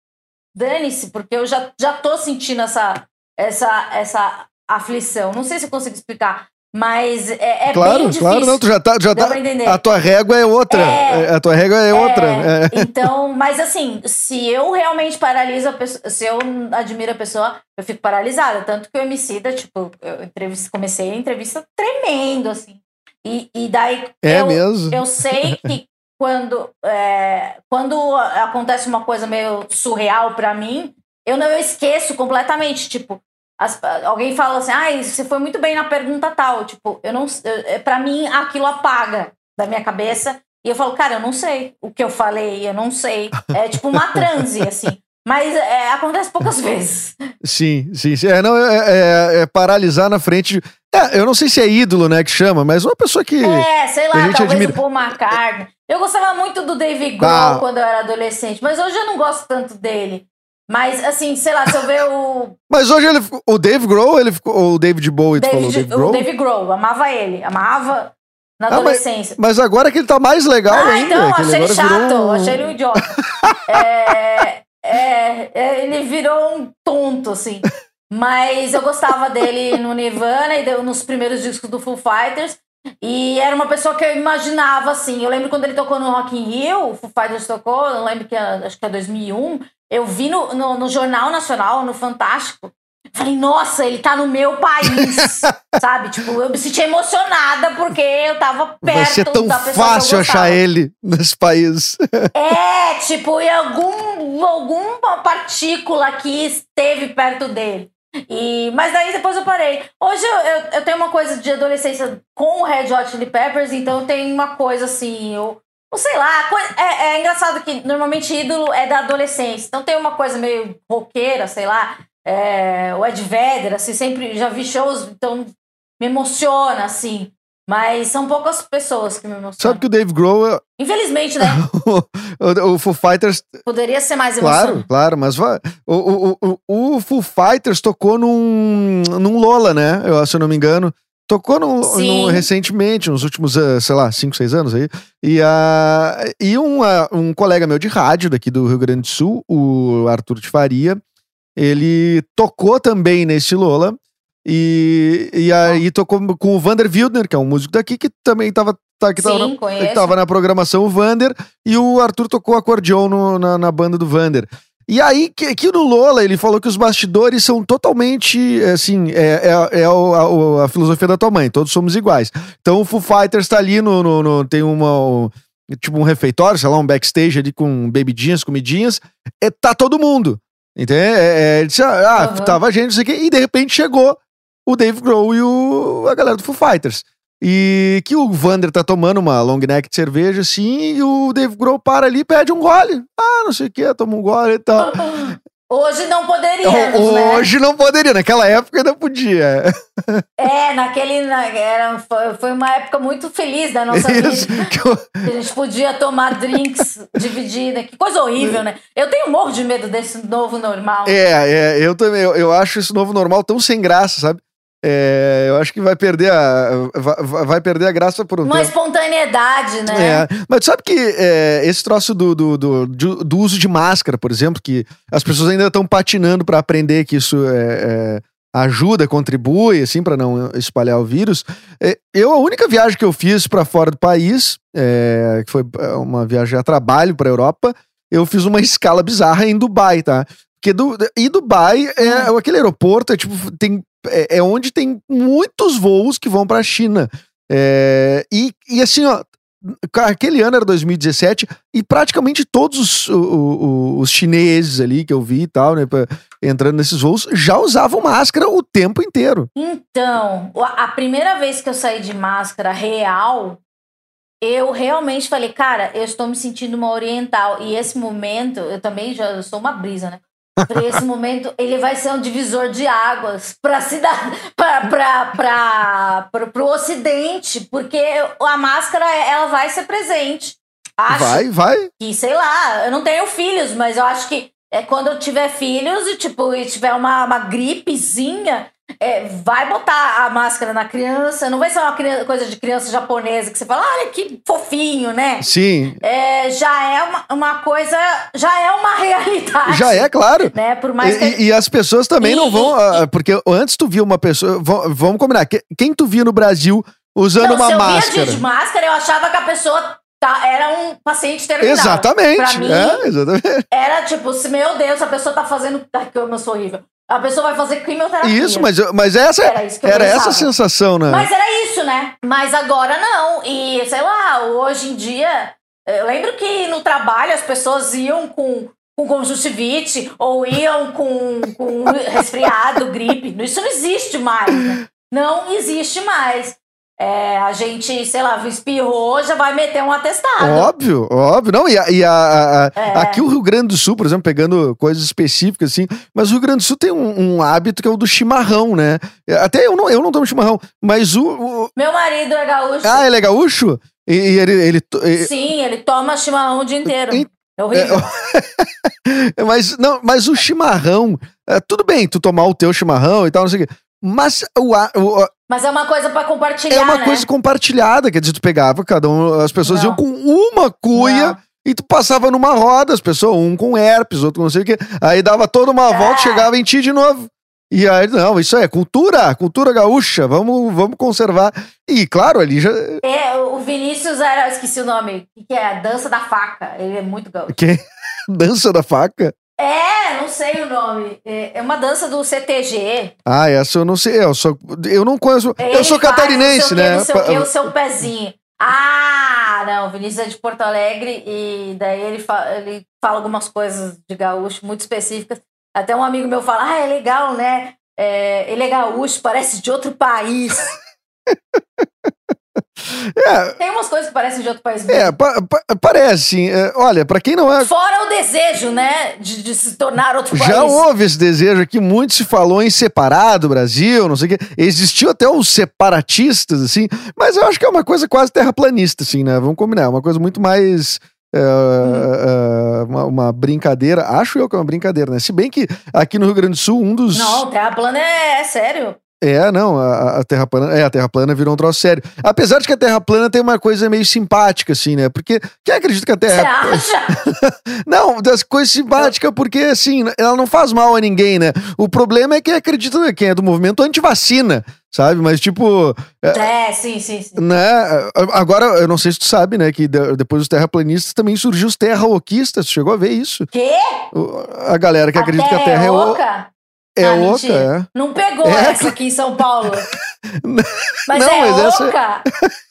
dane-se, porque eu já, já tô sentindo essa, essa, essa aflição. Não sei se eu consigo explicar. Mas é, é claro, bem difícil. Claro, não, tu já tá. Já tá a tua régua é outra. É, é a tua régua é, é outra. É. Então, mas assim, se eu realmente paraliso a pessoa, se eu admiro a pessoa, eu fico paralisada. Tanto que o homicida, tipo, eu comecei a entrevista tremendo, assim. E, e daí. É eu, mesmo? Eu sei [laughs] que quando, é, quando acontece uma coisa meio surreal para mim, eu não eu esqueço completamente. Tipo, as, alguém fala assim, ah, você foi muito bem na pergunta tal. Tipo, eu não. É, para mim, aquilo apaga da minha cabeça. E eu falo, cara, eu não sei o que eu falei, eu não sei. É tipo uma transe, [laughs] assim. Mas é, acontece poucas [laughs] vezes. Sim, sim, sim. É, não, é, é, é, paralisar na frente. É, eu não sei se é ídolo, né, que chama, mas uma pessoa que. É, sei lá, talvez admira. o Paul McCartney. Eu gostava muito do Dave Grohl Ah. quando eu era adolescente, mas hoje eu não gosto tanto dele. Mas, assim, sei lá, se eu ver o [laughs] Mas hoje ele o Dave Grohl, ele ficou, ou o David Bowie, tu falou, o David, Dave Grohl. o Dave Grohl, amava ele, amava na Ah, mas- adolescência. Mas agora que ele tá mais legal Ah, ainda. então, achei ele chato, virou achei ele um idiota. [laughs] É, é, é, ele virou um tonto, assim. Mas eu gostava dele no Nirvana e deu- nos primeiros discos do Foo Fighters. E era uma pessoa que eu imaginava, assim. Eu lembro quando ele tocou no Rock in Rio, o Foo Fighters tocou, eu lembro que era- acho que é 2001. Eu vi no, no, no Jornal Nacional, no Fantástico. Falei, nossa, ele tá no meu país, [laughs] sabe? Tipo, eu me senti emocionada porque eu tava perto Vai ser tão fácil achar ele nesse país. [laughs] É, tipo, em algum, alguma partícula que esteve perto dele. E, mas daí depois eu parei. Hoje eu, eu, eu tenho uma coisa de adolescência com o Red Hot Chili Peppers, então eu tenho uma coisa assim, eu, sei lá, é, é engraçado que normalmente ídolo é da adolescência, então tem uma coisa meio roqueira, sei lá, é, o Ed Vedder, assim, sempre já vi shows, então me emociona, assim, mas são poucas pessoas que me emocionam. Sabe que o Dave Grohl, Infelizmente, né? [laughs] o, o Foo Fighters, Poderia ser mais claro, emocionante. claro, mas vai. O, o, o, o Foo Fighters tocou num, num Lola, né? Eu, se eu não me engano. Tocou num, num- recentemente, nos últimos, ah, sei lá, 5, 6 anos aí. E, ah, e um, ah, um colega meu de rádio daqui do Rio Grande do Sul, o Arthur de Faria, ele tocou também nesse Lola. E, e aí tocou com o Vander Wildner, que é um músico daqui, que também tava, tá, que tava, Sim, na, conheço. que tava na programação o Vander, e o Arthur tocou acordeon no- na, na banda do Vander. E aí, que, que no Lola, ele falou que os bastidores são totalmente, assim, é, é, é o- a, a filosofia da tua mãe, todos somos iguais. Então o Foo Fighters tá ali no, no- no- tem uma, um- tipo um refeitório, sei lá, um backstage ali com bebidinhas, comidinhas, é, tá todo mundo. Entende? É, é, disse, ah, Aham. tava gente, não sei o quê, e de repente chegou o Dave Grohl e o, a galera do Foo Fighters. E que o Vander tá tomando uma long neck de cerveja, assim, e o Dave Grohl para ali e pede um gole. Ah, não sei o que, toma um gole e tal. [laughs] Hoje não poderíamos, né? Hoje não poderia, naquela época ainda podia. [laughs] É, naquele. na- era, foi, foi uma época muito feliz da nossa Isso, vida. [laughs] que eu- a gente podia tomar drinks dividida. Que coisa horrível, né? Eu tenho morro de medo desse novo normal. é, é, eu também, eu, eu acho esse novo normal tão sem graça, sabe? É, eu acho que vai perder a, vai, vai perder a graça por um Uma tempo. espontaneidade, né? É, mas sabe que é, esse troço do, do, do, do- uso de máscara, por exemplo, que as pessoas ainda estão patinando para aprender que isso é, é, ajuda, contribui, assim, para não espalhar o vírus. É, eu, a única viagem que eu fiz para fora do país, que foi uma viagem a trabalho para Europa, eu fiz uma [laughs] escala bizarra em Dubai, tá? Porque do, e Dubai é aquele aeroporto, é tipo, tem, é, é onde tem muitos voos que vão para a China. É, e, e assim, ó, aquele ano era 2017 e praticamente todos os, o- o- os chineses ali que eu vi e tal, né, entrando nesses voos, já usavam máscara o tempo inteiro. Então, a primeira vez que eu saí de máscara real, eu realmente falei, cara, eu estou me sentindo uma oriental. E esse momento, eu também já sou uma brisa, né? Esse momento, ele vai ser um divisor de águas para cidade, para o ocidente, porque a máscara, ela vai ser presente. Acho Vai, vai. que, sei lá, eu não tenho filhos, mas eu acho que é quando eu tiver filhos e, tipo, e tiver uma, uma gripezinha, é, vai botar a máscara na criança. Não vai ser uma criança- coisa de criança japonesa que você fala, olha que fofinho, né? Sim, É, já é uma, uma coisa, já é uma [laughs] realidade. já é, claro. Né? Por mais que. E, e- e as pessoas também E- não vão. e- ah, porque antes tu via uma pessoa. va- Vamos combinar. que- Quem tu via no Brasil usando não, uma se eu máscara? via de máscara, eu achava que a pessoa tá, era um paciente terminal. Exatamente. Pra mim, é, exatamente. Era tipo, meu Deus, a pessoa tá fazendo. Ai, que eu sou horrível. A pessoa vai fazer quimioterapia. Isso, mas, mas essa Era que eu era essa a sensação, né? Mas era isso, né? Mas agora não. E, sei lá, hoje em dia. Eu lembro que no trabalho as pessoas iam com, com conjuntivite ou iam com, com resfriado, [laughs] gripe. Isso não existe mais, né? Não existe mais. É, a gente, sei lá, espirrou, já vai meter um atestado. Óbvio, óbvio. Não, e, a- e a- a- É. aqui o Rio Grande do Sul, por exemplo, pegando coisas específicas assim, mas o Rio Grande do Sul tem um, um hábito que é o do chimarrão, né? Até eu não, eu não tomo chimarrão, mas o. o- Meu marido é gaúcho. ah, ele é gaúcho? E, e ele. ele Sim, ele toma chimarrão o dia inteiro. E- É horrível. [laughs] mas, não, mas o chimarrão, é, tudo bem tu tomar o teu chimarrão e tal, não sei o quê. Mas o, o- Mas é uma coisa pra compartilhar, é uma né? coisa compartilhada, quer dizer, tu pegava, cada um, as pessoas Não. iam com uma cuia Não. e tu passava numa roda, as pessoas, um com herpes, outro com não sei o quê. Aí dava toda uma É. volta, chegava em ti de novo. E aí, não, isso é cultura, cultura gaúcha, vamos, vamos conservar. E claro, ali já. É, o Vinícius era, eu esqueci o nome, o que, que é? A Dança da Faca. Ele é muito gaúcho. Que? [laughs] Dança da faca? É, não sei o nome. É é uma dança do CTG. Ah, essa eu não sei. Eu, sou, eu não conheço. eu Ele sou faz catarinense, né? Não sei o, o seu pezinho. Ah, não, o Vinícius é de Porto Alegre e daí ele, fa- ele fala algumas coisas de gaúcho muito específicas. Até um amigo meu fala, ah, é legal, né? É, ele é gaúcho, parece de outro país. [laughs] [laughs] É, Tem umas coisas que parecem de outro país mesmo. é pa- pa- parece. É, olha, pra quem não é. Fora o desejo, né? De, de se tornar outro Já país. houve esse desejo aqui, muito se falou em separado Brasil, não sei o quê. Existiu até os separatistas, assim, mas eu acho que é uma coisa quase terraplanista, assim, né? Vamos combinar, é uma coisa muito mais. é, é, uma, uma brincadeira, acho eu que é uma brincadeira, né? Se bem que aqui no Rio Grande do Sul, um dos. Não, Terra plana é, é sério. É, não, a, a Terra plana. É, a Terra plana virou um troço sério. Apesar de que a Terra plana tem uma coisa meio simpática, assim, né? Porque quem acredita que a Você Terra. acha? [laughs] Não, das coisas simpáticas, porque assim, ela não faz mal a ninguém, né? O problema é quem acredita, quem é do movimento antivacina, sabe? Mas, tipo, É, sim, sim, sim. né? Agora, eu não sei se tu sabe, né? Que de- depois dos terraplanistas também surgiu os terraoquistas. Tu chegou a ver isso? Quê? A galera que acredita que a Terra é, oca? É Ah, oca, é. Não pegou É. essa aqui em São Paulo. [laughs] Mas Não, é mas essa- oca? [laughs]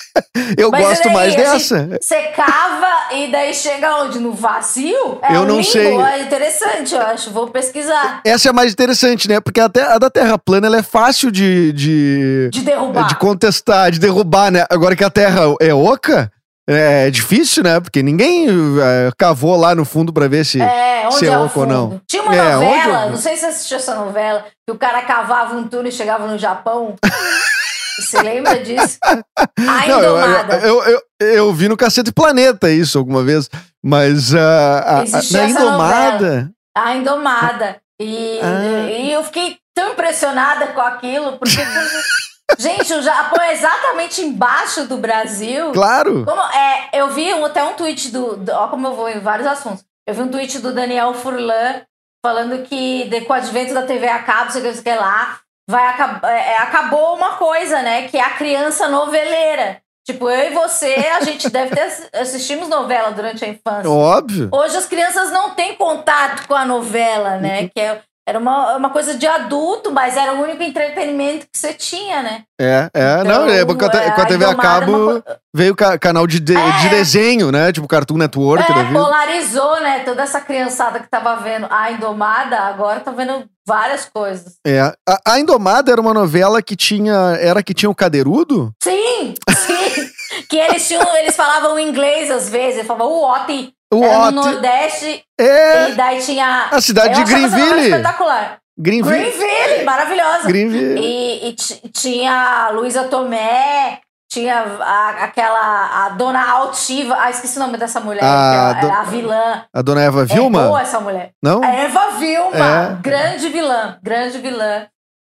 Eu Mas gosto daí, mais a dessa. Você cava e daí chega onde? No vazio? É Eu um não limbo? sei. É interessante, eu acho. Vou pesquisar. Essa é mais interessante, né? Porque a, te- a da Terra plana ela é fácil de, de, De derrubar. de contestar, de derrubar, né? Agora que a Terra é oca, é difícil, né? Porque ninguém é, cavou lá no fundo pra ver se. É, onde se é, é oco ou não. Tinha uma É, é novela, não sei se você assistiu essa novela, que o cara cavava um túnel e chegava no Japão. [laughs] você lembra disso? A Não, eu, Indomada. eu, eu, eu, eu vi no Cacete Planeta isso alguma vez, mas ah, a, a, na Indomada. A Indomada. E, Ah. e eu fiquei tão impressionada com aquilo, porque. [laughs] gente, o Japão é exatamente embaixo do Brasil. Claro. Como, é, eu vi um- até um tweet do, do. Ó, como eu vou em vários assuntos. Eu vi um tweet do Daniel Furlan falando que de- com o advento da TV a cabo, sei o que, lá, vai acab é, acabou uma coisa, né? Que é a criança noveleira. Tipo, eu e você, a gente deve ter ass- assistimos novela durante a infância. Óbvio. Hoje as crianças não têm contato com a novela, Uhum. né? Que é, era uma, uma coisa de adulto, mas era o único entretenimento que você tinha, né? É, é, não, é, com a, te- com a TV a é cabo uma veio ca- canal de, de, É. de desenho, né? Tipo Cartoon Network É, vida. polarizou, né? Toda essa criançada que tava vendo a Indomada, agora tá vendo várias coisas. É. A, a Indomada era uma novela que tinha. Era que tinha o Cadeirudo? Sim, sim. [laughs] que eles tinham, eles falavam inglês às vezes, eles falavam o. O Era no. Nordeste, É. e daí tinha. A cidade Eu de Greenville. espetacular. Greenville. Greenville, maravilhosa. Greenville. E, e ti- tinha a Luísa Tomé, tinha a- aquela a dona Altiva. Ah, esqueci o nome dessa mulher, A que é do- a vilã. A dona Eva É Vilma? boa essa mulher. Não? A Eva Vilma, É. grande vilã, grande vilã.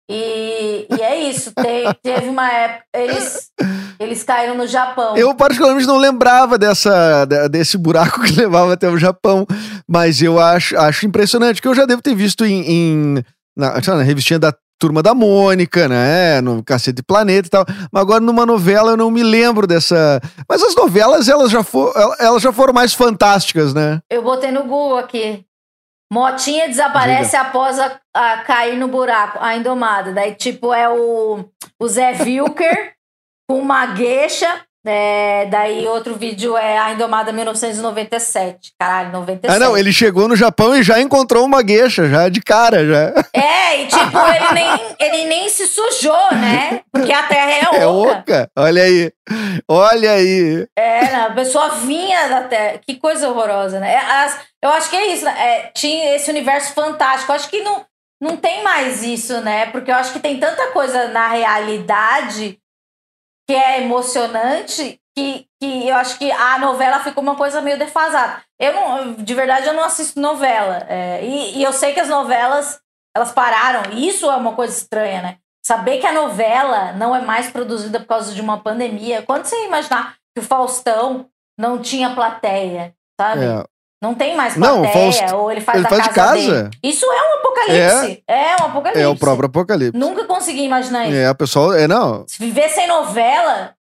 E, e é isso, te- teve uma época. Eles, eles caíram no Japão. Eu particularmente não lembrava dessa, de- desse buraco [laughs] que levava até o Japão, mas eu acho, acho impressionante, que eu já devo ter visto em, em- na, na revistinha da Turma da Mônica, né, no Cacete Planeta e tal, mas agora numa novela eu não me lembro dessa... Mas as novelas, elas já, for, elas já foram mais fantásticas, né? Eu botei no Google aqui. Motinha desaparece após a, a cair no buraco, a indomada. Daí, tipo, é o, o Zé Wilker [laughs] com uma gueixa É, daí outro vídeo é A Indomada 1997. Caralho, 97. Ah, não, ele chegou no Japão e já encontrou uma gueixa, já de cara, já. É, e tipo, [laughs] ele nem, ele nem se sujou, né? Porque a terra é oca. É oca. Olha aí. Olha aí. É, a pessoa vinha da terra. Que coisa horrorosa, né? As, eu acho que é isso, né? É, tinha esse universo fantástico. Eu acho que não, não tem mais isso, né? Porque eu acho que tem tanta coisa na realidade que é emocionante que, que eu acho que a novela ficou uma coisa meio defasada. Eu não, de verdade, eu não assisto novela. É, e, e eu sei que as novelas elas pararam. E isso é uma coisa estranha, né? Saber que a novela não é mais produzida por causa de uma pandemia. Quando você imaginar que o Faustão não tinha plateia, sabe? É. Não tem mais Não, plateia, Faust- ou ele faz ele da faz de casa, casa. dele. Isso é um apocalipse. É, um apocalipse. É o próprio apocalipse. Nunca consegui imaginar isso. É, a pessoa. É, não. Se viver sem novela,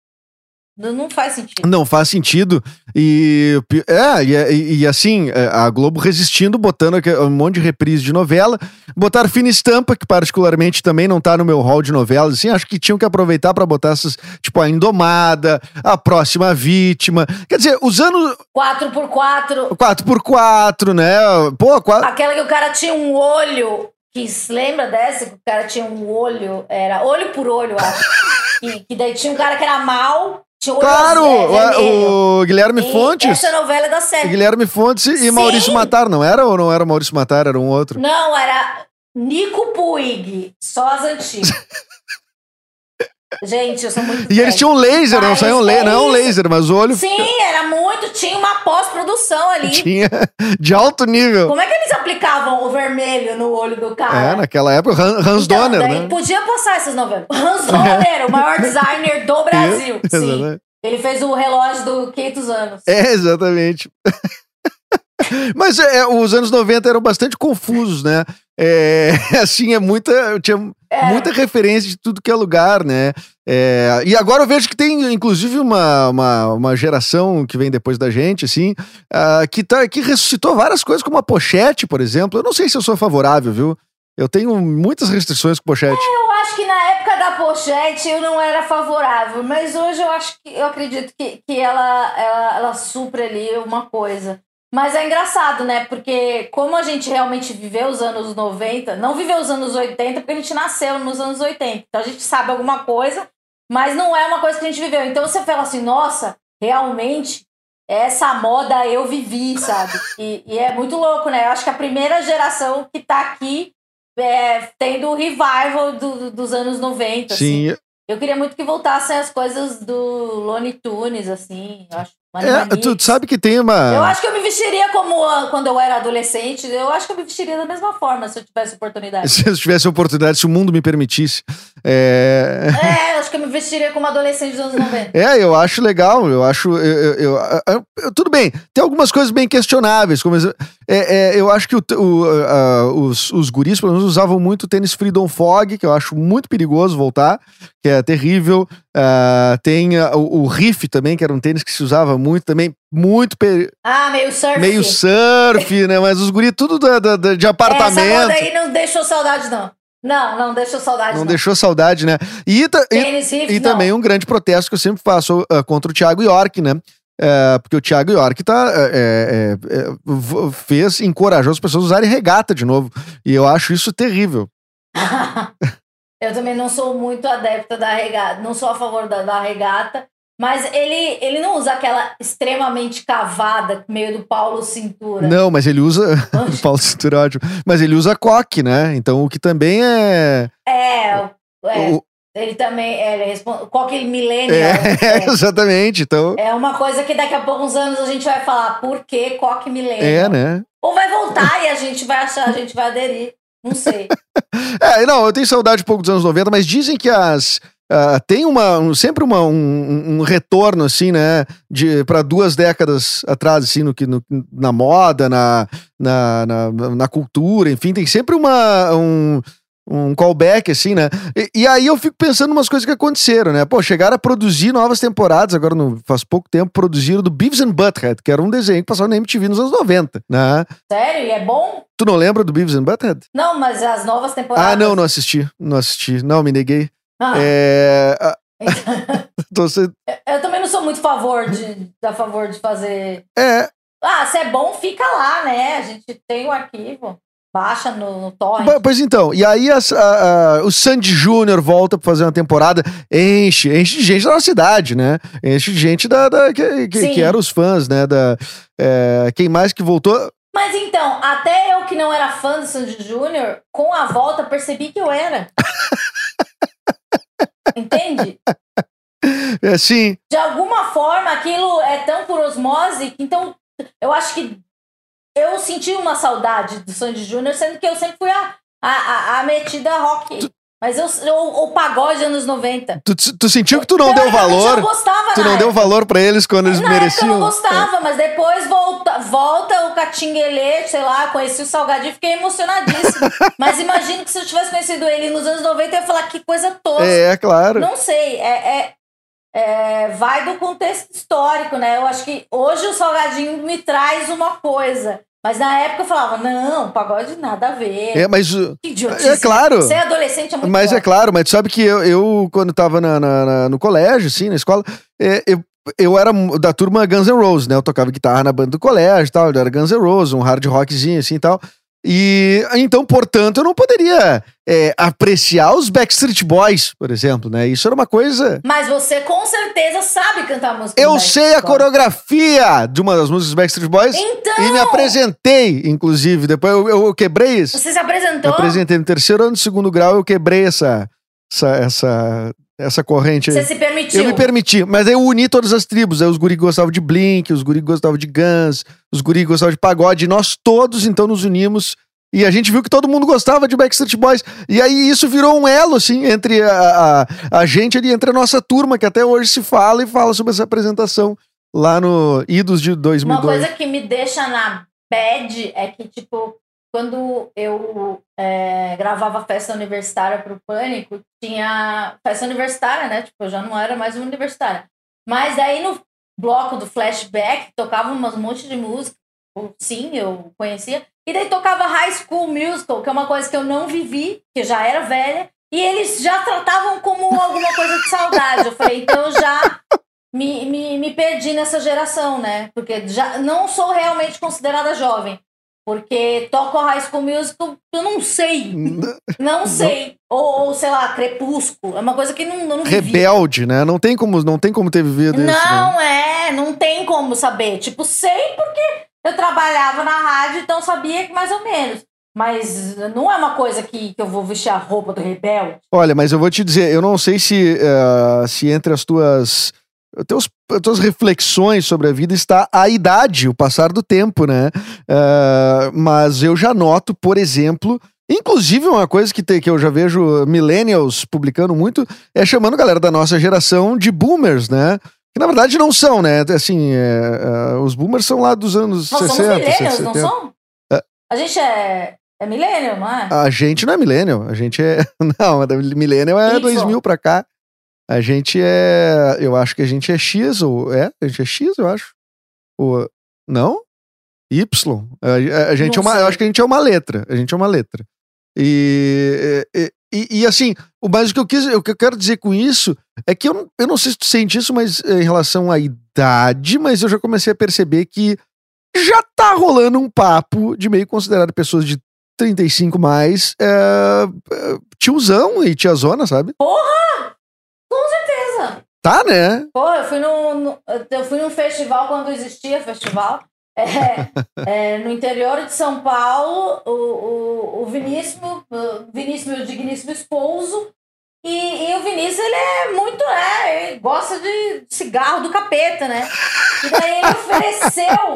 não não faz sentido. Não faz sentido. E, é, e, e- e assim, é, a Globo resistindo, botando um monte de reprise de novela. Botaram Fina Estampa, que particularmente também não tá no meu hall de novelas. Assim, acho que tinham que aproveitar pra botar essas, tipo, a Indomada, a Próxima Vítima. Quer dizer, os anos 4x4, 4x4, né? Pô, qua- aquela que o cara tinha um olho. Que se lembra dessa? Que o cara tinha um olho, era olho por olho, acho. [laughs] e, que daí tinha um cara que era mal, olho claro! é, vermelho. o, o Guilherme E Fontes. Essa novela é da série. Guilherme Fontes e Sim. Maurício Matar, não era ou não era o Maurício Matar? Era um outro. Não, era Nico Puig, só as antigas. [laughs] Gente, eu sou muito E eles tinham laser, não Mas saiam laser, é não isso. laser, mas o olho Sim, era muito, tinha uma pós-produção ali. tinha de alto nível. Como é que aplicavam o vermelho no olho do cara? É, naquela época, Han- Hans Então, Donner, né? podia passar essas novelas. Hans Donner, o maior [laughs] designer do Brasil. [laughs] Isso, Sim. exatamente. Ele fez o relógio do 500 anos. É, exatamente. [laughs] Mas é, os anos 90 eram bastante confusos, né? É, assim, é muita. Tinha É. muita referência de tudo que é lugar, né? É, e agora eu vejo que tem, inclusive, uma, uma, uma geração que vem depois da gente, assim, ah, que, tá, que ressuscitou várias coisas, como a pochete, por exemplo. Eu não sei se eu sou favorável, viu? Eu tenho muitas restrições com pochete. Eu acho que na época da pochete eu não era favorável, mas hoje eu acho que eu acredito que, que ela, ela, ela supra ali uma coisa. Mas é engraçado, né? Porque como a gente realmente viveu os anos 90, não viveu os anos 80, porque a gente nasceu nos anos 80. Então a gente sabe alguma coisa, mas não é uma coisa que a gente viveu. Então você fala assim, nossa, realmente essa moda eu vivi, sabe? E, e é muito louco, né? Eu acho que a primeira geração que tá aqui é, tendo o revival do- dos anos 90. assim. Sim, Eu queria muito que voltassem as coisas do Looney Tunes, assim. Eu acho. é, tu, sabe que tem Eu uma. acho que eu me vestiria como quando eu era adolescente. Eu acho que eu me vestiria da mesma forma se eu tivesse oportunidade. [laughs] Se eu tivesse oportunidade, se o mundo me permitisse. É, é, eu que eu me vestiria como adolescente dos anos 90. É, eu acho legal, eu acho. Eu, eu- eu- eu- tudo bem, tem algumas coisas bem questionáveis, como é, é, eu acho que o, o, a- os, os guris, pelo menos, usavam muito tênis Freedom Fog, que eu acho muito perigoso voltar, que é terrível. Ah, tem ah, o, o Riff também, que era um tênis que se usava muito também, muito peri- Ah, meio surf. meio surf, né? Mas os guris tudo da- da- da- de Essa apartamento. moda aí não deixou saudade, não. Não, não deixou saudade, Não não. deixou saudade, né? E, e- Tênis riff, E não. também um grande protesto que eu sempre faço ah, contra o Thiago York, né? É, porque o Thiago York tá, é, é, é, v- fez, encorajou as pessoas a usarem regata de novo. E eu acho isso terrível. [laughs] eu também não sou muito adepta da regata, não sou a favor da, da regata, mas ele, ele não usa aquela extremamente cavada, meio do Paulo Cintura. Não, mas ele usa. [laughs] Paulo Cintura é ótimo. Mas ele usa coque, né? Então o que também é. É, é, o- ele também, é, ele responde, qualquer millennial. é, É, [laughs] exatamente. Então. é uma coisa que daqui a poucos anos a gente vai falar, por que coque millennial? É, né? Ou vai voltar e a gente vai achar, a gente vai aderir, não sei. [laughs] É, não, eu tenho saudade um pouco dos anos 90, mas dizem que as. Ah, tem uma, um- sempre uma, um, um retorno, assim, né? Para duas décadas atrás, assim, no, no- na moda, na, na, na, na cultura, enfim, tem sempre uma. Um, um callback, assim, né? E, e aí eu fico pensando umas coisas que aconteceram, né? Pô, chegaram a produzir novas temporadas, agora no, faz pouco tempo, produziram do Beavis and Butthead, que era um desenho que passava na MTV nos anos 90, né? Sério? E é bom? Tu não lembra do Beavis and Butthead? Não, mas as novas temporadas. Ah, não, não assisti. Não assisti. Não, me neguei. Ah, É, [laughs] Então, você- Eu também não sou muito a favor de, a favor de fazer. é, Ah, se é bom, fica lá, né? A gente tem o arquivo, baixa no, no torrent. Po- Pois então, e aí as- a- a- o Sandy Júnior volta pra fazer uma temporada, enche, enche de gente da nossa cidade, né? Enche de gente da, da- que, que, que eram os fãs, né? Da, é, quem mais que voltou? Mas então, até eu que não era fã do Sandy Júnior, com a volta percebi que eu era. [laughs] Entende? É, Assim, De alguma forma, aquilo é tão por osmose que então eu acho que eu senti uma saudade do Sandy Júnior, sendo que eu sempre fui a, a, a, a metida rock. Mas eu, o, o pagode anos 90. tu, tu sentiu que tu não deu Teoricamente, valor? Eu gostava Tu na não deu valor pra eles quando eles Na época eu mereciam? não gostava, mas depois volta, volta o Catinguelê, sei lá, conheci o Salgadinho e fiquei emocionadíssima. [laughs] mas imagino que se eu tivesse conhecido ele nos anos 90, eu ia falar que coisa tosca. É, claro. Não sei, é, é- é, vai do contexto histórico, né? Eu acho que hoje o Salgadinho me traz uma coisa. Mas na época eu falava, não, pagode nada a ver. É, mas, Que idiotice. é claro. Ser adolescente é muito mas é pior. claro, mas tu sabe que eu, eu, quando tava na, na- na- no colégio, assim, na escola, é, eu, eu era da turma Guns N' Roses, né? Eu tocava guitarra na banda do colégio e tal, eu era Guns N' Roses, um hard rockzinho assim e tal. E então, portanto, eu não poderia é, apreciar os Backstreet Boys, por exemplo, né? Isso era uma coisa. Mas você com certeza sabe cantar música. Eu sei a coreografia de uma das músicas dos Backstreet Boys Então, e me apresentei, inclusive. Depois eu, eu- eu quebrei isso. você se Me apresentou? apresentei no terceiro ano do segundo grau, eu quebrei essa, essa, essa, essa corrente aí. Você se permitiu. Eu me permiti, mas aí eu uni todas as tribos. Aí os guri gostavam de Blink, os guri gostavam de Guns, os guri gostavam de pagode. E nós todos, então, nos unimos. E a gente viu que todo mundo gostava de Backstreet Boys. E aí isso virou um elo, assim, entre a, a, a gente ali, entre a nossa turma, que até hoje se fala e fala sobre essa apresentação lá no Idos de Uma 2002. coisa que me deixa na bad é que, tipo, quando eu é, gravava festa universitária pro Pânico, tinha festa universitária, né? Tipo, eu já não era mais uma universitária. Mas aí no bloco do flashback tocava umas monte de música. Sim, eu conhecia. E daí tocava High School Musical, que é uma coisa que eu não vivi, que já era velha. E eles já tratavam como alguma coisa de saudade. Eu falei, então já me, me, me perdi nessa geração, né? Porque já não sou realmente considerada jovem. Porque toco a High School Musical, eu não sei. [laughs] Não sei. Ou, ou, sei lá, Crepúsculo. É uma coisa que não, não vivi. Rebelde, né? Não tem como, não tem como ter vivido isso. Né? Não é, não tem como saber. Tipo, sei porque eu trabalhava na rádio, então sabia que mais ou menos. Mas não é uma coisa que, que eu vou vestir a roupa do rebelde. Olha, mas eu vou te dizer, eu não sei se, eh, se entre as tuas, teus, tuas reflexões sobre a vida está a idade, o passar do tempo, né? Eh, mas eu já noto, por exemplo, inclusive uma coisa que, te- que eu já vejo millennials publicando muito, é chamando a galera da nossa geração de boomers, né? Que na verdade não são, né? Assim, eh, eh, os boomers são lá dos anos Nós 60, somos millennials, 70. não somos? A gente é, é millennial, não é? A gente não é millennial, a gente é. [laughs] Não, millennial é Y. 2000 pra cá. A gente é. Eu acho que a gente é X, ou. É? A gente é X, eu acho. Ou, não? Y. A, a- gente Não é uma. Eu acho que a gente é uma letra. A gente é uma letra. E. E, e- e, assim, o mas o que eu quis, o que eu quero dizer com isso é que eu, não- eu não sei se tu sente isso, mas eh, em relação à idade, mas eu já comecei a perceber que já tá rolando um papo de meio considerado pessoas de 35 mais, é, tiozão e tiazona, sabe? Certeza. Tá, né? Pô, eu fui, no- eu fui num festival quando existia festival. é, [laughs] é, no interior de São Paulo, o, o, o Vinícius, o Vinícius, meu digníssimo esposo, e, e o Vinícius, ele é muito, é, ele gosta de cigarro do capeta, né? E daí ele ofereceu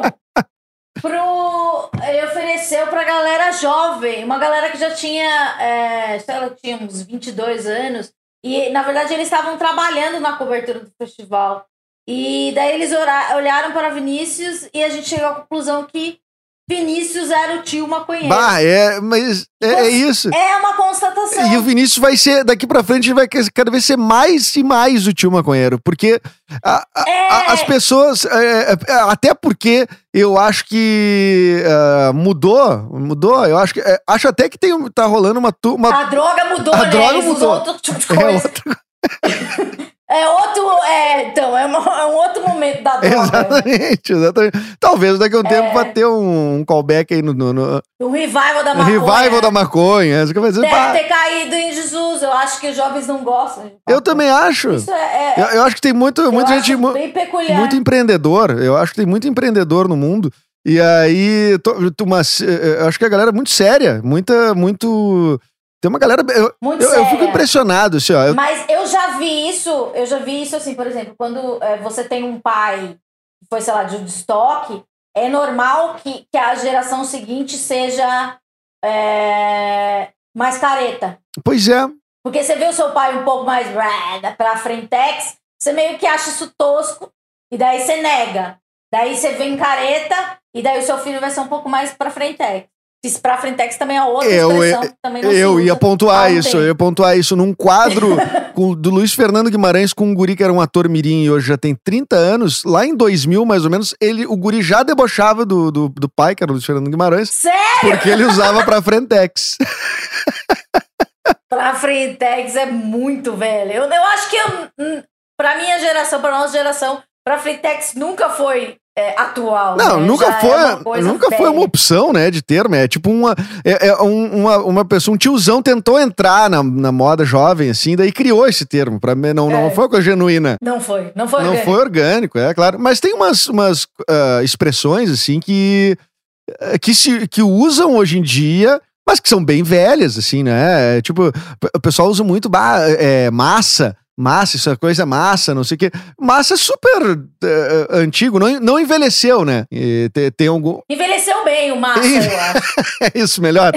pro. Ele ofereceu pra galera jovem, uma galera que já tinha, é, sei lá, tinha uns 22 anos. E, na verdade, eles estavam trabalhando na cobertura do festival. E daí eles olharam para Vinícius e a gente chegou à conclusão que Vinícius era o tio maconheiro. Bah, é, mas é, é isso. É uma constatação. E o Vinícius vai ser, daqui pra frente, ele vai cada vez ser mais e mais o tio maconheiro. Porque a- a- É. a- as pessoas. é, é, até porque eu acho que é, mudou. Mudou. Eu acho que. é, acho até que tem, tá rolando uma. uma A droga mudou, A né? droga Eles mudou. outro tipo de é coisa. outra- [laughs] É, outro. É, então, é, uma- é um outro momento da [laughs] droga. né? Exatamente, exatamente. Talvez daqui a um É. tempo vai ter um, um callback aí no, no, no O revival da maconha. revival da maconha. Vai dizer, Deve pá, ter caído em Jesus. Eu acho que os jovens não gostam. eu também acho. Isso é. é Eu, eu acho que tem muito, eu muita gente. bem peculiar. muito empreendedor. Eu acho que tem muito empreendedor no mundo. E aí, to- mas, eh, eu acho que a galera é muito séria, muita, muito. Tem uma galera. Eu, Muito eu, eu fico impressionado, assim, ó. Mas eu já vi isso, eu já vi isso assim, por exemplo, quando é, você tem um pai que foi, sei lá, de estoque, é normal que, que a geração seguinte seja é, mais careta. Pois é. Porque você vê o seu pai um pouco mais pra frentex, você meio que acha isso tosco, e daí você nega. Daí você vem careta, e daí o seu filho vai ser um pouco mais pra frentex. Isso pra frentex também é outra Eu- expressão que também não se Eu usa ia pontuar um isso, tempo. eu ia pontuar isso num quadro [laughs] com- do Luiz Fernando Guimarães com um guri que era um ator mirim e hoje já tem 30 anos. Lá em 2000, mais ou menos, ele, o guri já debochava do, do, do pai, que era o Luiz Fernando Guimarães, Sério? porque ele usava pra Frentex. [laughs] Pra Frentex é muito velho. Eu, eu acho que eu, hum, pra minha geração, pra nossa geração, pra Frentex nunca foi é, atual. Não, né? nunca Já é foi, uma coisa nunca foi uma opção, né, de termo. É tipo uma, é, é um- uma, uma pessoa, um tiozão tentou entrar na, na moda jovem, assim, daí criou esse termo. Pra mim, não, não É. foi uma coisa genuína. Não foi, não foi. Não orgânico. foi orgânico, é claro. Mas tem umas, umas ah, expressões, assim, que, eh, que, se, que usam hoje em dia, mas que são bem velhas, assim, né? É, tipo, o pessoal usa muito é, massa. Massa, isso é coisa massa, não sei o quê. Massa é super eh, antigo, não, não envelheceu, né? E te- tem algum. Envelheceu bem o Massa, eu acho. É [laughs] isso, melhor?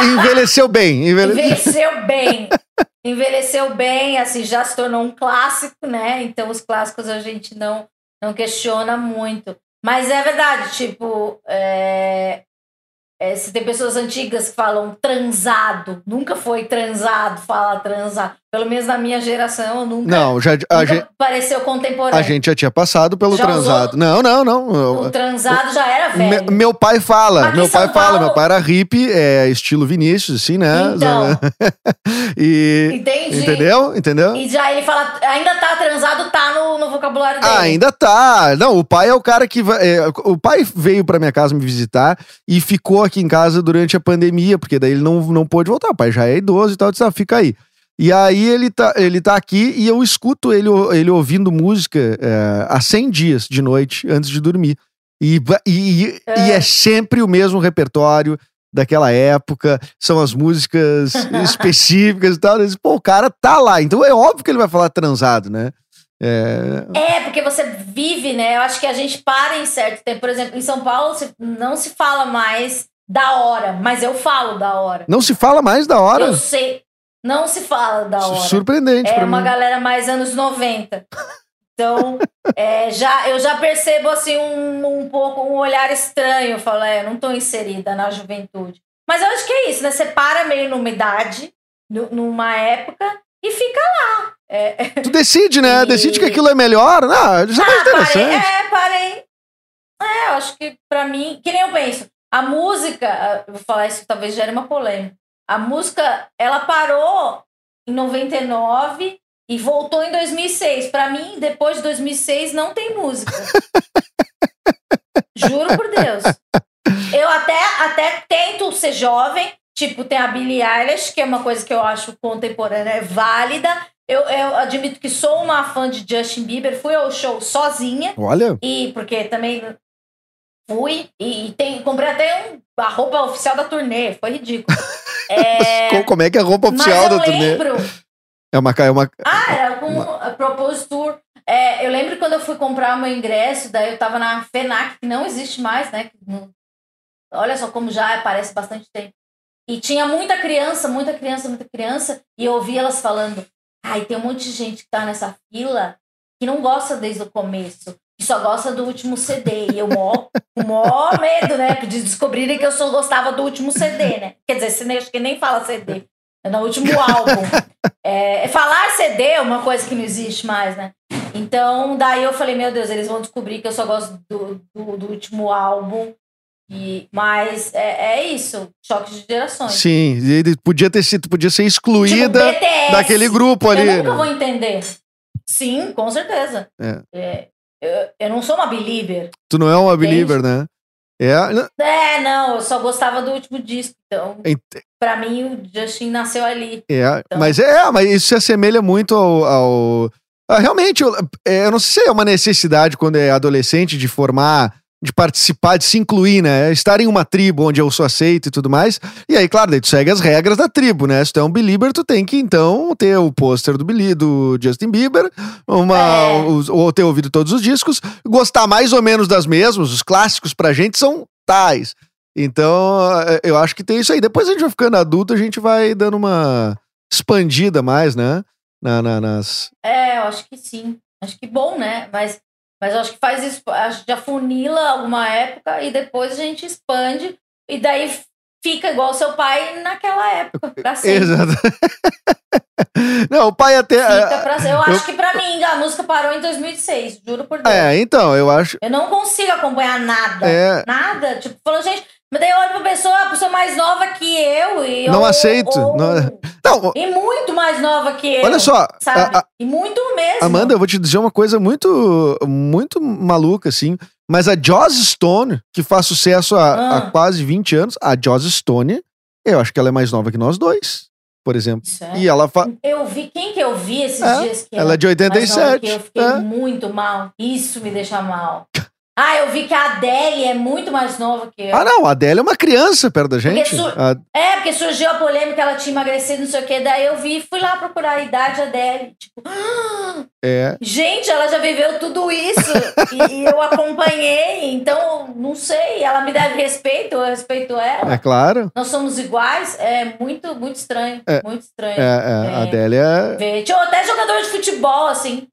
envelheceu bem. Envelhe... Envelheceu [laughs] bem. Envelheceu bem, assim, já se tornou um clássico, né? Então os clássicos a gente não, não questiona muito. Mas é verdade, tipo, é, é, se tem pessoas antigas que falam transado, nunca foi transado, fala transado. Pelo menos na minha geração, eu nunca, Não, já, nunca gente, pareceu contemporâneo. a gente já tinha passado pelo Já usou? transado. Não, não, não. O transado já era Me- velho. meu pai fala, Aqui meu pai fala, meu pai era hippie, é estilo Vinícius, assim, né? Então. [laughs] e, Entendi. entendeu? Entendeu? E já ele fala, ainda tá transado, tá no, no vocabulário dele. Ah, ainda tá. Não, o pai é o cara que vai. é, o pai veio pra minha casa me visitar e ficou aqui em casa durante a pandemia, porque daí ele não, não pôde voltar. O pai já é idoso e tal, disse, ah, fica aí. E aí ele tá, ele tá aqui e eu escuto ele, ele ouvindo música é, há 100 dias de noite antes de dormir. E, e, e- e é sempre o mesmo repertório daquela época, são as músicas [laughs] específicas e tal. Disse, Pô, o cara tá lá, então é óbvio que ele vai falar transado, né? É, É, porque você vive, né? Eu acho que a gente para em certo tempo. Por exemplo, em São Paulo não se fala mais da hora, mas eu falo da hora. Não se fala mais da hora. Eu sei. Não se fala da hora. Surpreendente É pra uma mim. galera mais anos 90. Então, é, já, eu já percebo assim um, um pouco um olhar estranho. Eu falo, é, eu não tô inserida na juventude. Mas eu acho que é isso, né? Você para meio numa idade, nu- numa época, e fica lá. É, Tu decide, né? E- Decide que aquilo é melhor. Não, é mais Ah, parei, interessante. é, parei. É, eu acho que pra mim, que nem eu penso, a música, eu vou falar isso, talvez gere uma polêmica. A música, ela parou em 99 e voltou em 2006. Pra mim, depois de 2006, não tem música. [laughs] Juro por Deus. Eu até, até tento ser jovem, tipo, tem a Billie Eilish, que é uma coisa que eu acho contemporânea, é válida. Eu, eu admito que sou uma fã de Justin Bieber, fui ao show sozinha, Olha, e porque também fui, e, e tem, comprei até um- a roupa oficial da turnê, foi ridículo. [laughs] É, [laughs] co- como é que é a roupa oficial da turnê? lembro, É uma, é uma. ah, era com a Propose Tour. É, eu lembro quando eu fui comprar o meu ingresso, daí eu tava na FENAC, que não existe mais, né? Olha só como já parece bastante tempo. E tinha muita criança, muita criança, muita criança, e eu ouvi elas falando: ai, tem um monte de gente que tá nessa fila que não gosta desde o começo, só gosta do último CD. E eu mó, mó medo, né? De descobrirem que eu só gostava do último CD, né? Quer dizer, nem- acho que nem fala CD, é no último álbum. É, falar CD é uma coisa que não existe mais, né? Então, daí eu falei, meu Deus, eles vão descobrir que eu só gosto do, do, do último álbum. E, mas é, é isso, choque de gerações. Sim, ele podia ter sido, podia ser excluída Tipo, BTS. daquele grupo ali. Eu nunca vou entender. Sim, com certeza. É. É, eu, eu não sou uma believer. Tu não é uma Entende? believer, né? É. É, não, eu só gostava do último disco. Então, ent- pra mim, o Justin nasceu ali. É, Então- mas é, mas isso se assemelha muito ao. ao- ah, realmente, eu, é, eu não sei se é uma necessidade quando é adolescente de formar, de participar, de se incluir, né? Estar em uma tribo onde eu sou aceito e tudo mais. E aí, claro, daí tu segue as regras da tribo, né? Se tu é um belieber, tu tem que então ter o pôster do, Beli- do Justin Bieber, uma, É. os- ou ter ouvido todos os discos, gostar mais ou menos das mesmas, os clássicos pra gente são tais. Então, eh, eu acho que tem isso aí. Depois a gente vai ficando adulto, a gente vai dando uma expandida mais, né? Na, na- nas... É, eu acho que sim. Acho que bom, né? Mas, mas eu acho que faz isso, acho que já funila alguma época e depois a gente expande e daí fica igual seu pai naquela época, pra [laughs] sempre. Exato. [laughs] Não, o pai até. Fica pra. Eu eu- acho que pra mim a música parou em 2006, juro por Deus. É, então, eu acho. Eu não consigo acompanhar nada. É. Nada. Tipo, falou, gente, mas daí eu olho pra pessoa, a pessoa mais nova que eu. E Não ou- aceito, ou- não- Não, E muito mais nova que eu. olha só. Sabe? a- a- E muito mesmo. Amanda, eu vou te dizer uma coisa muito, muito maluca, assim. Mas a Joss Stone, que faz sucesso há, Ah. há quase 20 anos, a Joss Stone, eu acho que ela é mais nova que nós dois, por exemplo. É. E ela fa... Eu vi, quem que eu vi esses É, dias que ela é de mais nova que 87. Eu fiquei é. muito mal. Isso me deixa mal. Ah, eu vi que a Adele é muito mais nova que eu. Ah, não, a Adele é uma criança perto da gente. su- A- É, porque surgiu a polêmica, ela tinha emagrecido, não sei o quê. Daí eu vi, fui lá procurar a idade da Adele. Tipo, é. gente, ela já viveu tudo isso. e, e eu acompanhei, então, não sei. Ela me deve respeito, eu respeito ela. É claro. Nós somos iguais. É muito, muito estranho. É, muito estranho. É, é, a Adele é. ver. Tinha até jogador de futebol, assim.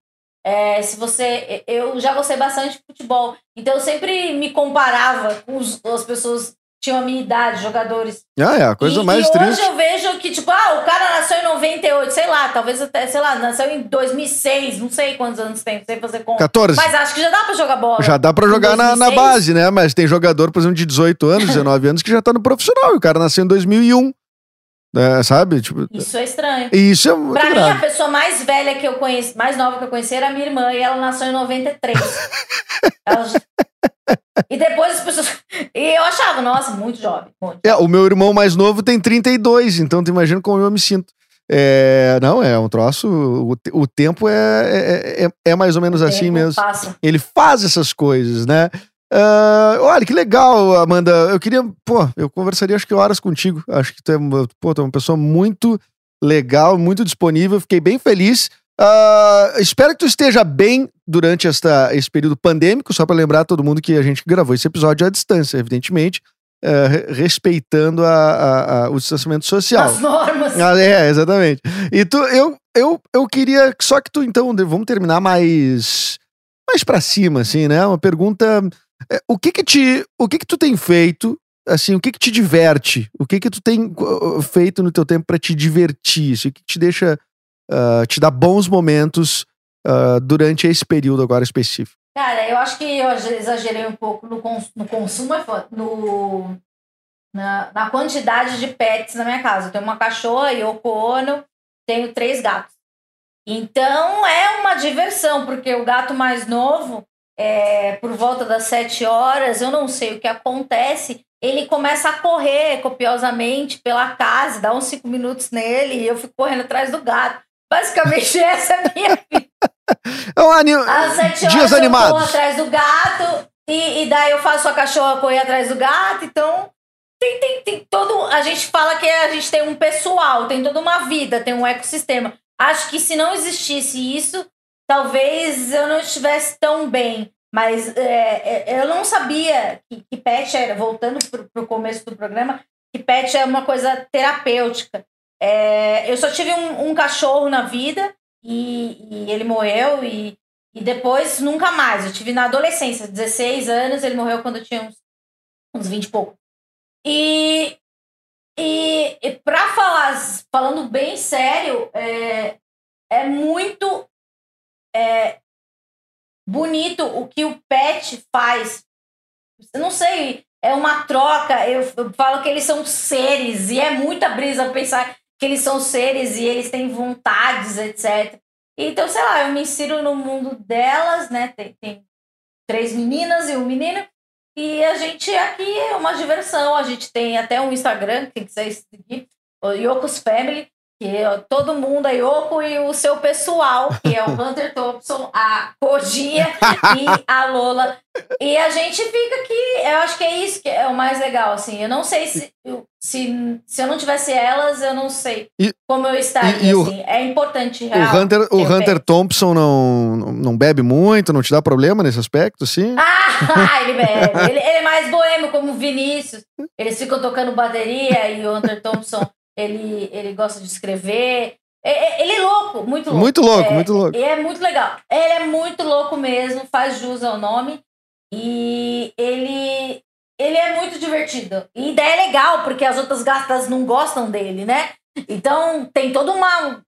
É, se você. Eu já gostei bastante de futebol. Então eu sempre me comparava com os- as pessoas que tinham a minha idade, jogadores. Ah, é a coisa e, mais e triste. hoje eu vejo que, tipo, ah, o cara nasceu em 98, sei lá, talvez até, sei lá, nasceu em 2006, não sei quantos anos tem, não sei fazer conta. 14. Mas acho que já dá pra jogar bola. Já dá pra jogar na, na 2006? base, né? Mas tem jogador, por exemplo, de 18 anos, [laughs] 19 anos, que já tá no profissional. E o cara nasceu em 2001. Né, sabe? Tipo, Isso é estranho. isso é muito Pra mim, grave. a pessoa mais velha que eu conheci, mais nova que eu conheci era a minha irmã, e ela nasceu em 93. [laughs] Ela E depois as pessoas. E eu achava, nossa, muito jovem. Muito. É, o meu irmão mais novo tem 32, então tu imagina como eu me sinto. É, não, é um troço. O, o tempo é, é, é, é mais ou menos O assim mesmo. Passa. Ele faz essas coisas, né? Ah, olha, que legal, Amanda. Eu queria, pô, eu conversaria acho que horas contigo. Acho que tu é, uma- pô, tu é uma pessoa muito legal, muito disponível. Fiquei bem feliz. Ah, espero que tu esteja bem durante esta, esse período pandêmico, só para lembrar todo mundo que a gente gravou esse episódio à distância, evidentemente, re- respeitando a- a- a- o distanciamento social. As normas. Ah, é, exatamente. E tu, eu, eu, eu queria só que tu, então, vamos terminar mais mais para cima, assim, né? Uma pergunta: o que que te, o que que tu tem feito? Assim, o que que te diverte? O que que tu tem uh, feito no teu tempo para te divertir? Isso, o que te deixa, ah, te dá bons momentos ah, durante esse período agora específico? Cara, eu acho que eu exagerei um pouco no, cons- no consumo, é no, na, na quantidade de pets na minha casa. Eu tenho uma cachorra, Yoko Ono, tenho três gatos. Então é uma diversão, porque o gato mais novo, é, por volta das sete horas, eu não sei o que acontece, ele começa a correr copiosamente pela casa, dá uns cinco minutos nele e eu fico correndo atrás do gato. Basicamente, [laughs] essa é a minha vida. É um ani- Às sete horas Dias eu animados. corro atrás do gato e, e daí eu faço a cachorra correr atrás do gato. Então, tem, tem, tem todo. A gente fala que a gente tem um pessoal, tem toda uma vida, tem um ecossistema. Acho que se não existisse isso, talvez eu não estivesse tão bem. Mas é, é, eu não sabia que, que pet era, voltando para o começo do programa, que pet é uma coisa terapêutica. É, eu só tive um, um cachorro na vida e, e ele morreu e, e depois nunca mais. Eu tive na adolescência, 16 anos, ele morreu quando eu tinha uns, uns 20 e pouco. E, e, e para falar, falando bem sério, é, é muito é, bonito o que o pet faz. Eu não sei, é uma troca. Eu, eu falo que eles são seres, e é muita brisa pensar que eles são seres e eles têm vontades, etc. Então, sei lá, eu me insiro no mundo delas, né? Tem, tem três meninas e um menino. E a gente aqui é uma diversão. A gente tem até um Instagram, quem quiser seguir, o Yoko's Family, que é todo mundo, a Yoko e o seu pessoal, que é o [laughs] Hunter Thompson, a Codinha e a Lola. E a gente fica aqui, eu acho que é isso que é o mais legal, assim. Eu não sei se, se, se eu não tivesse elas, eu não sei E- como eu estaria, e- e o- assim. É importante, O real. Hunter, o Hunter. Thompson não, não bebe muito, não te dá problema nesse aspecto, assim? [laughs] Ah, ele bebe. Ele, ele é mais boêmio, como o Vinícius. Eles ficam tocando bateria e o Hunter Thompson, ele, ele gosta de escrever. É- é- Ele é louco, muito louco. Muito louco, É, muito louco. E é muito legal. Ele é muito louco mesmo, faz jus ao nome. E ele, ele é muito divertido. E daí é legal, porque as outras gatas não gostam dele, né? Então tem toda uma,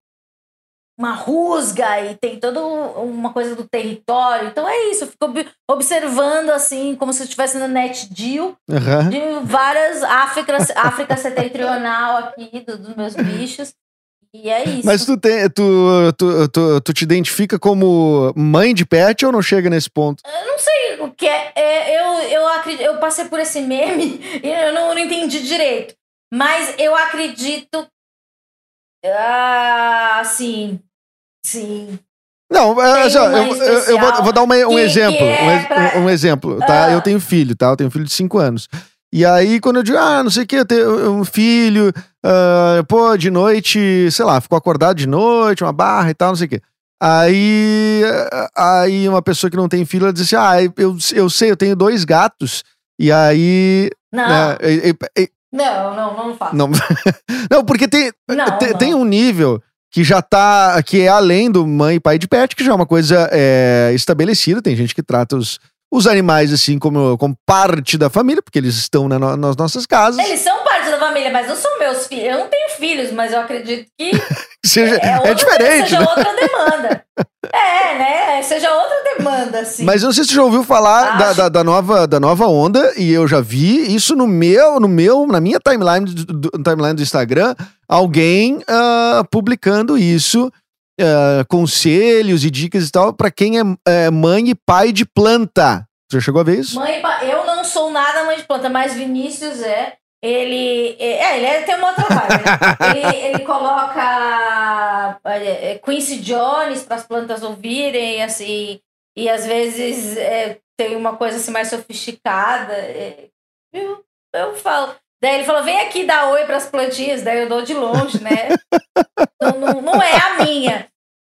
uma rusga e tem toda uma coisa do território. Então é isso, eu fico ob- observando assim, como se eu estivesse no net deal Aham. de várias África, África setentrional aqui, do- dos meus bichos. E é isso. Mas tu, tem, tu, tu, tu, tu te identifica como mãe de pet ou não chega nesse ponto? Eu não sei o que é. é, eu, eu, acredito, eu passei por esse meme [laughs] e eu não, não entendi direito. Mas eu acredito. Ah, sim. Sim. Não, é, Tem assim, eu, eu- eu vou, vou dar uma- um que- exemplo. que é um, pra- um exemplo, tá? Ah. Eu tenho filho, tá? Eu tenho um filho de 5 anos. E aí, quando eu digo, ah, não sei o que, eu tenho um filho, ah, pô, de noite, sei lá, ficou acordado de noite, uma barra e tal, não sei o quê. Aí, aí uma pessoa que não tem filho, ela diz assim, ah, eu, eu sei, eu tenho dois gatos, e aí... Não, né, não, não, não faço. não, [laughs] não, porque tem, Não, tem, não. tem um nível que já tá, que é além do mãe e pai de pet, que já é uma coisa é, estabelecida. Tem gente que trata os, os animais assim como, como parte da família, porque eles estão na nas nossas casas. Eles são parte família, mas não são meus filhos. Eu não tenho filhos, mas eu acredito que [laughs] Seja, é, é, diferente, seja né? outra demanda. [laughs] é, né? Seja outra demanda, assim. Mas eu não sei se você já ouviu falar da, da, da nova, da nova onda, e eu já vi isso no meu, no meu, na minha timeline do, do- timeline do Instagram, alguém ah, publicando isso, ah, conselhos e dicas e tal, pra quem é, é mãe e pai de planta. Você já chegou a ver isso? Mãe, eu não sou nada mãe de planta, mas Vinícius é. Ele. É, ele é- tem uma outra vibe, né? [laughs] ele, ele coloca é, é, Quincy Jones para as plantas ouvirem, assim. E às vezes é, tem uma coisa assim mais sofisticada. é, eu, eu falo. Daí ele falou: vem aqui dar oi para as plantinhas. Daí eu dou de longe, né? [laughs] Então, não, não é a minha.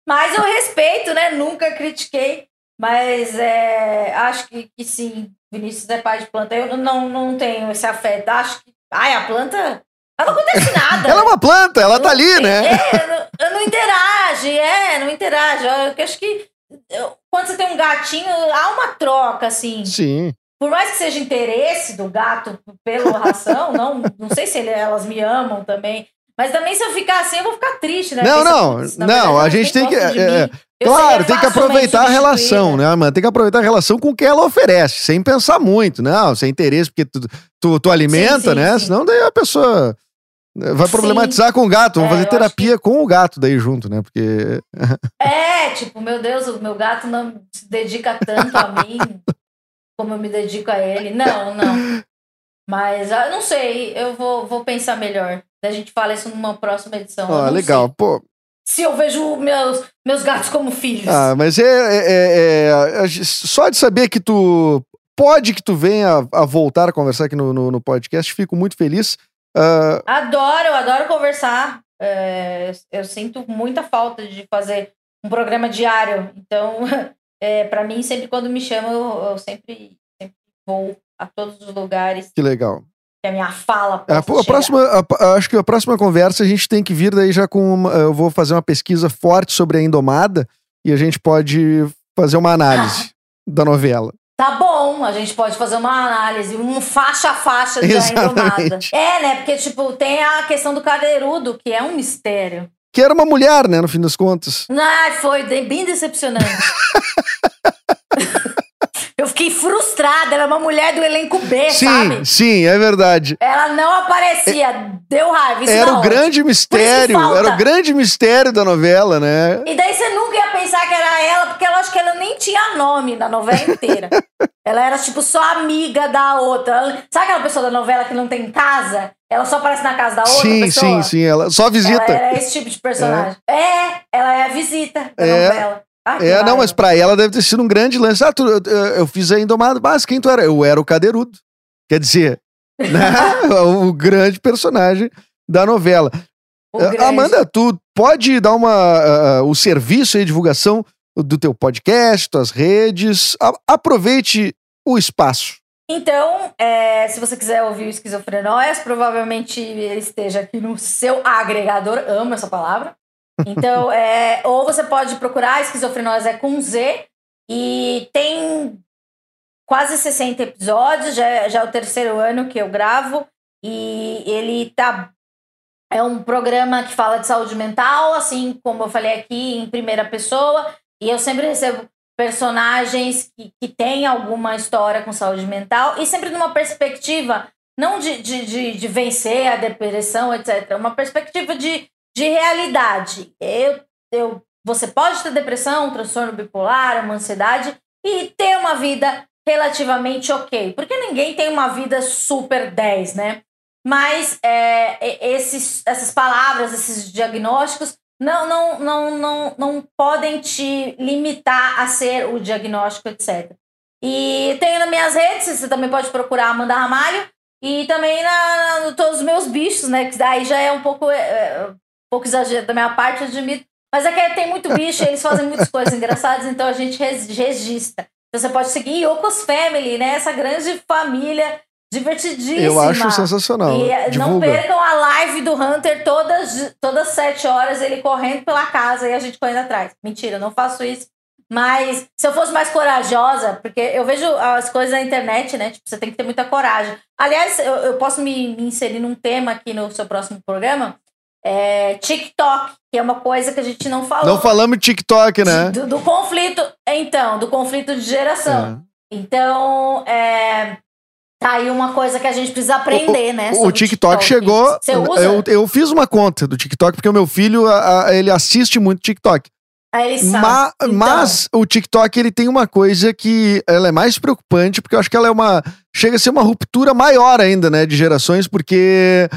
Mas eu respeito, né? Nunca critiquei. Mas é, acho que, que sim, Vinícius é pai de planta. Eu não, não tenho esse afeto. Acho que. Ai, a planta. Ela não acontece [laughs] nada. Ela é uma planta, ela tá ali, né? É, não, não interage, é, não interage. Eu acho que eu- quando você tem um gatinho, há uma troca, assim. Sim. Por mais que seja interesse do gato pela ração, não, não sei se ele- elas me amam também. Mas também se eu ficar assim, eu vou ficar triste, né? Não, Porque, não, não, a gente tem que- é. Eu Claro, tem que aproveitar a relação, né, mano? Tem que aproveitar a relação com o que ela oferece, sem pensar muito, não, sem interesse, porque tu, tu, tu alimenta, sim, né? sim. Senão daí a pessoa vai Sim. problematizar com o gato. Vamos É, fazer terapia com o gato daí junto, né? Porque. É, tipo, meu Deus, o meu gato não se dedica tanto a mim [laughs] como eu me dedico a ele. Não, não. Mas ah, eu não sei, eu vou, vou pensar melhor. A gente fala isso numa próxima edição. eu não legal. sei Pô, Se eu vejo meus, meus gatos como filhos. ah, mas é, é- é- é- a Só de saber que tu. Pode que tu venha a voltar a conversar aqui no, no, no podcast, fico muito feliz. Ah, Adoro, eu adoro conversar. É, eu sinto muita falta de fazer um programa diário. Então, [laughs] é, para mim, sempre quando me chamam, eu, eu sempre, sempre vou a todos os lugares que legal. Que a minha fala A, a próxima, a- acho que a próxima conversa a gente tem que vir daí já com. uma- eu vou fazer uma pesquisa forte sobre a Indomada e a gente pode fazer uma análise da novela. Tá bom, a gente pode fazer uma análise, um faixa a faixa da Indomada. É, né? Porque, tipo, tem a questão do cadeirudo, que é um mistério. Que era uma mulher, né, no fim das contas. Ai, foi bem decepcionante. [laughs] Fiquei frustrada, ela é uma mulher do elenco B, sim, sabe? sim, é verdade. Ela não aparecia, deu raiva. Isso Era o ódio. grande mistério, era o grande mistério da novela, né? E daí você nunca ia pensar que era ela, porque eu acho que ela nem tinha nome na novela inteira. [laughs] ela era, tipo, só amiga da outra. Ela- sabe aquela pessoa da novela que não tem casa? Ela só aparece na casa da outra sim, pessoa? sim, sim. Ela só visita. Ela era esse tipo de personagem. É, ela é a visita da É. novela. Ah, É, não, raiva. mas pra ela deve ter sido um grande lance. Ah, tu, eu, eu fiz a Indomada. Mas quem tu era? Eu era o Cadeirudo. Quer dizer, [laughs] né? o grande personagem da novela. Ah, grande. Amanda, tu pode dar uma, ah, ah, o serviço aí, divulgação do teu podcast, tuas redes. A- aproveite o espaço. Então, é, se você quiser ouvir o Esquizofrenóias, provavelmente ele esteja aqui no seu agregador. Amo essa palavra. Então, é, ou você pode procurar Esquizofrenóias é com Z. E tem quase 60 episódios. Já, é- já é o terceiro ano que eu gravo. E ele tá... É um programa que fala de saúde mental, assim como eu falei aqui, em primeira pessoa. E eu sempre recebo personagens que, que têm alguma história com saúde mental e sempre numa perspectiva não de, de, de, de vencer a depressão, etc. Uma perspectiva de, de realidade. Eu, eu, você pode ter depressão, um transtorno bipolar, uma ansiedade e ter uma vida relativamente ok. Porque ninguém tem uma vida super 10, né? Mas é, esses, essas palavras, esses diagnósticos, não, não, não, não, não podem te limitar a ser o diagnóstico, etc. E tenho nas minhas redes, você também pode procurar Amanda Ramalho, e também na, na- todos os meus bichos, né? Que daí já é um pouco, é, é, pouco exagero da minha parte, eu admito. Mas é que tem muito bicho, eles fazem muitas coisas engraçadas, então a gente registra. Então você pode seguir Yokos Family, né? Essa grande família divertidíssima. Eu acho sensacional. E eh, não percam a live do Hunter todas, todas sete horas, ele correndo pela casa e a gente correndo atrás. Mentira, eu não faço isso. Mas se eu fosse mais corajosa, porque eu vejo as coisas na internet, né? Tipo, você tem que ter muita coragem. Aliás, eu, eu posso me, me inserir num tema aqui no seu próximo programa. É, TikTok, que é uma coisa que a gente não falou. Não falamos de TikTok, né? Do, do conflito, então, do conflito de geração. É. Então, é, tá aí uma coisa que a gente precisa aprender, né? O sobre TikTok chegou. Você usa? Eu, eu fiz uma conta do TikTok porque o meu filho a- a- ele assiste muito TikTok. Aí ele sabe. Ma- Então, Mas o TikTok ele tem uma coisa que ela é mais preocupante porque eu acho que ela é uma chega a ser uma ruptura maior ainda, né, de gerações porque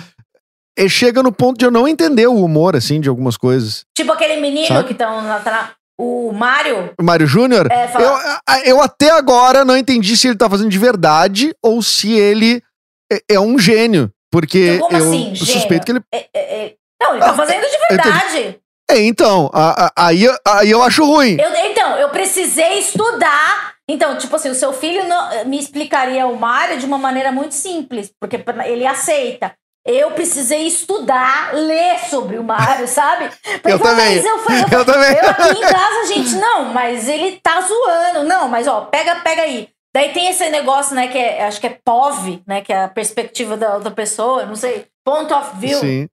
chega no ponto de eu não entender o humor assim de algumas coisas. Tipo aquele menino Sabe? que estão na, tá na- O Mário. O Mário Júnior, É, fala- eu, eu até agora não entendi se ele tá fazendo de verdade ou se ele é, é um gênio, porque Como eu assim, gênio? suspeito que ele é- é- é- Não, ele tá Ah, fazendo de verdade. É, então, a- a- aí, aí eu acho ruim. Eu, então, eu precisei estudar. Então, tipo assim, o seu filho não- me explicaria o Mário de uma maneira muito simples, porque ele aceita. Eu precisei estudar, ler sobre o Mário, [laughs] sabe? Porque Eu também. Eu, falei- eu, [laughs] Eu também. eu aqui em casa, gente, não, mas ele tá zoando. Não, mas ó, pega, pega aí. Daí tem esse negócio, né, que é, acho que é POV, né, que é a perspectiva da outra pessoa, não sei, point of view. Sim.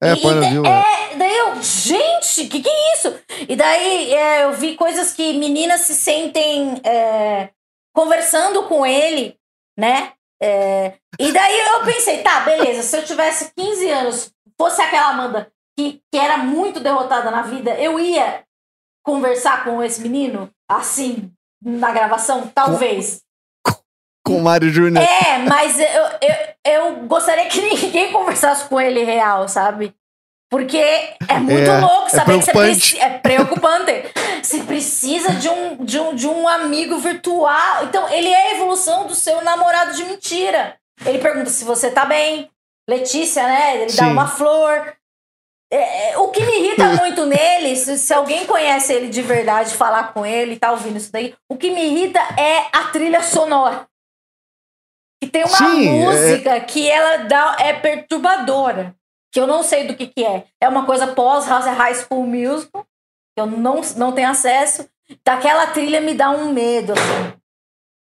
É, E- põe no e- viu. é, daí eu, gente, que que é isso? E daí é, eu vi coisas que meninas se sentem é, conversando com ele, né? É, e daí eu pensei, tá, beleza, se eu tivesse 15 anos, fosse aquela Amanda que, que era muito derrotada na vida, eu ia conversar com esse menino, assim, na gravação? Talvez. Com o Mário Júnior. É, mas eu, eu, eu gostaria que [laughs] ninguém conversasse com ele real, sabe? Porque é muito É, louco é saber que você precisa. É preocupante. Você precisa de um, de, um, de um amigo virtual. Então, ele é a evolução do seu namorado de mentira. Ele pergunta se você tá bem. Letícia, né? Ele dá Sim. uma flor. É, é, o que me irrita [laughs] muito nele, se, se alguém conhece ele de verdade, falar com ele e tá ouvindo isso daí, o que me irrita é a trilha sonora. Que tem uma Sim, é- música que ela dá, é perturbadora. Que eu não sei do que, que é. É uma coisa pós High School Musical. Que eu não, não tenho acesso. Daquela trilha me dá um medo, assim.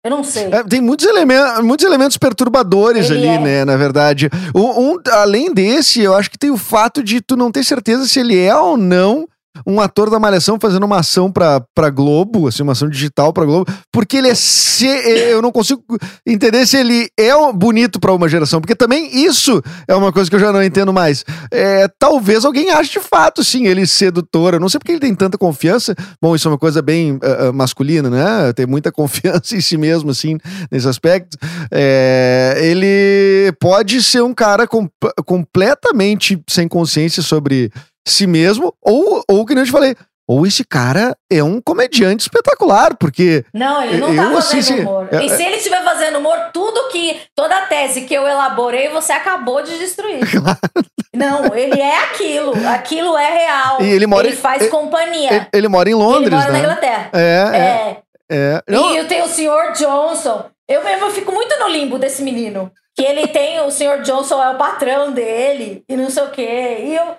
Eu não sei. É, tem muitos elementos, muitos elementos perturbadores Ele ali, é. né? Na verdade. Um, um- além desse, eu acho que tem o fato de tu não ter certeza se ele é ou não um ator da Malhação fazendo uma ação pra, pra Globo, assim, uma ação digital pra Globo, porque ele é. Se, eu não consigo entender se ele é bonito pra uma geração, porque também isso é uma coisa que eu já não entendo mais. É, talvez alguém ache de fato, sim, ele sedutor. Eu não sei porque ele tem tanta confiança. Bom, isso é uma coisa bem uh, masculina, né? Tem muita [laughs] confiança em si mesmo, assim, nesse aspecto. É, ele pode ser um cara com, completamente sem consciência sobre si mesmo, ou, ou que nem eu te falei, ou esse cara é um comediante espetacular, porque. Não, ele não tá eu, fazendo assim, humor. é- E se ele estiver fazendo humor, tudo que. Toda a tese que eu elaborei, você acabou de destruir. [laughs] Não, ele é aquilo. Aquilo é real. E ele mora em- faz ele- companhia. Ele, ele mora em Londres, ele mora na né? Inglaterra. É, é, É. é. E eu tenho o Sr. Johnson. Eu mesmo fico muito no limbo desse menino. Que ele tem, o Sr. Johnson é o patrão dele, e não sei o quê. E eu,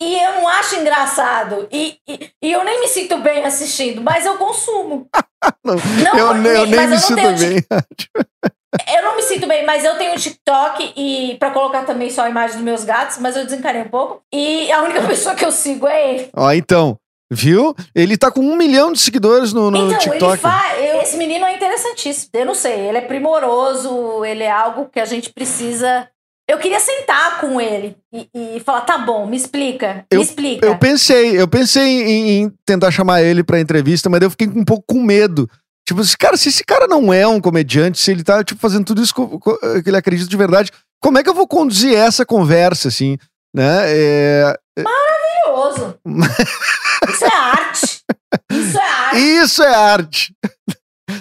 e eu não acho engraçado. E, e, e eu nem me sinto bem assistindo, mas eu consumo. [laughs] não, Não, eu, porque- eu nem me eu sinto bem. [laughs] Eu não me sinto bem, mas eu tenho TikTok e para colocar também só a imagem dos meus gatos, mas eu desencanei um pouco. E a única [laughs] pessoa que eu sigo é ele. Ó, então, viu? Ele tá com um milhão de seguidores no, no então, TikTok. ele faz. Esse menino é interessantíssimo. Eu não sei, ele é primoroso, ele é algo que a gente precisa. Eu queria sentar com ele e, e falar: tá bom, me explica, me explica. Eu pensei, eu pensei em, em tentar chamar ele pra entrevista, mas daí eu fiquei um pouco com medo. Tipo, cara, se esse cara não é um comediante, se ele tá, tipo, fazendo tudo isso que ele acredita de verdade, como é que eu vou conduzir essa conversa, assim, né? É, Maravilhoso. [laughs] Isso é arte. Isso é arte. Isso é arte.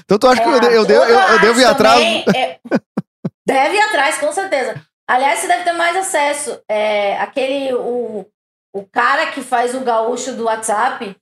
Então tu acha É que eu, arte. eu, devo- eu, eu devo ir atrás? é- Deve ir atrás, com certeza. Aliás, você deve ter mais acesso. É, aquele. O, o cara que faz o gaúcho do WhatsApp.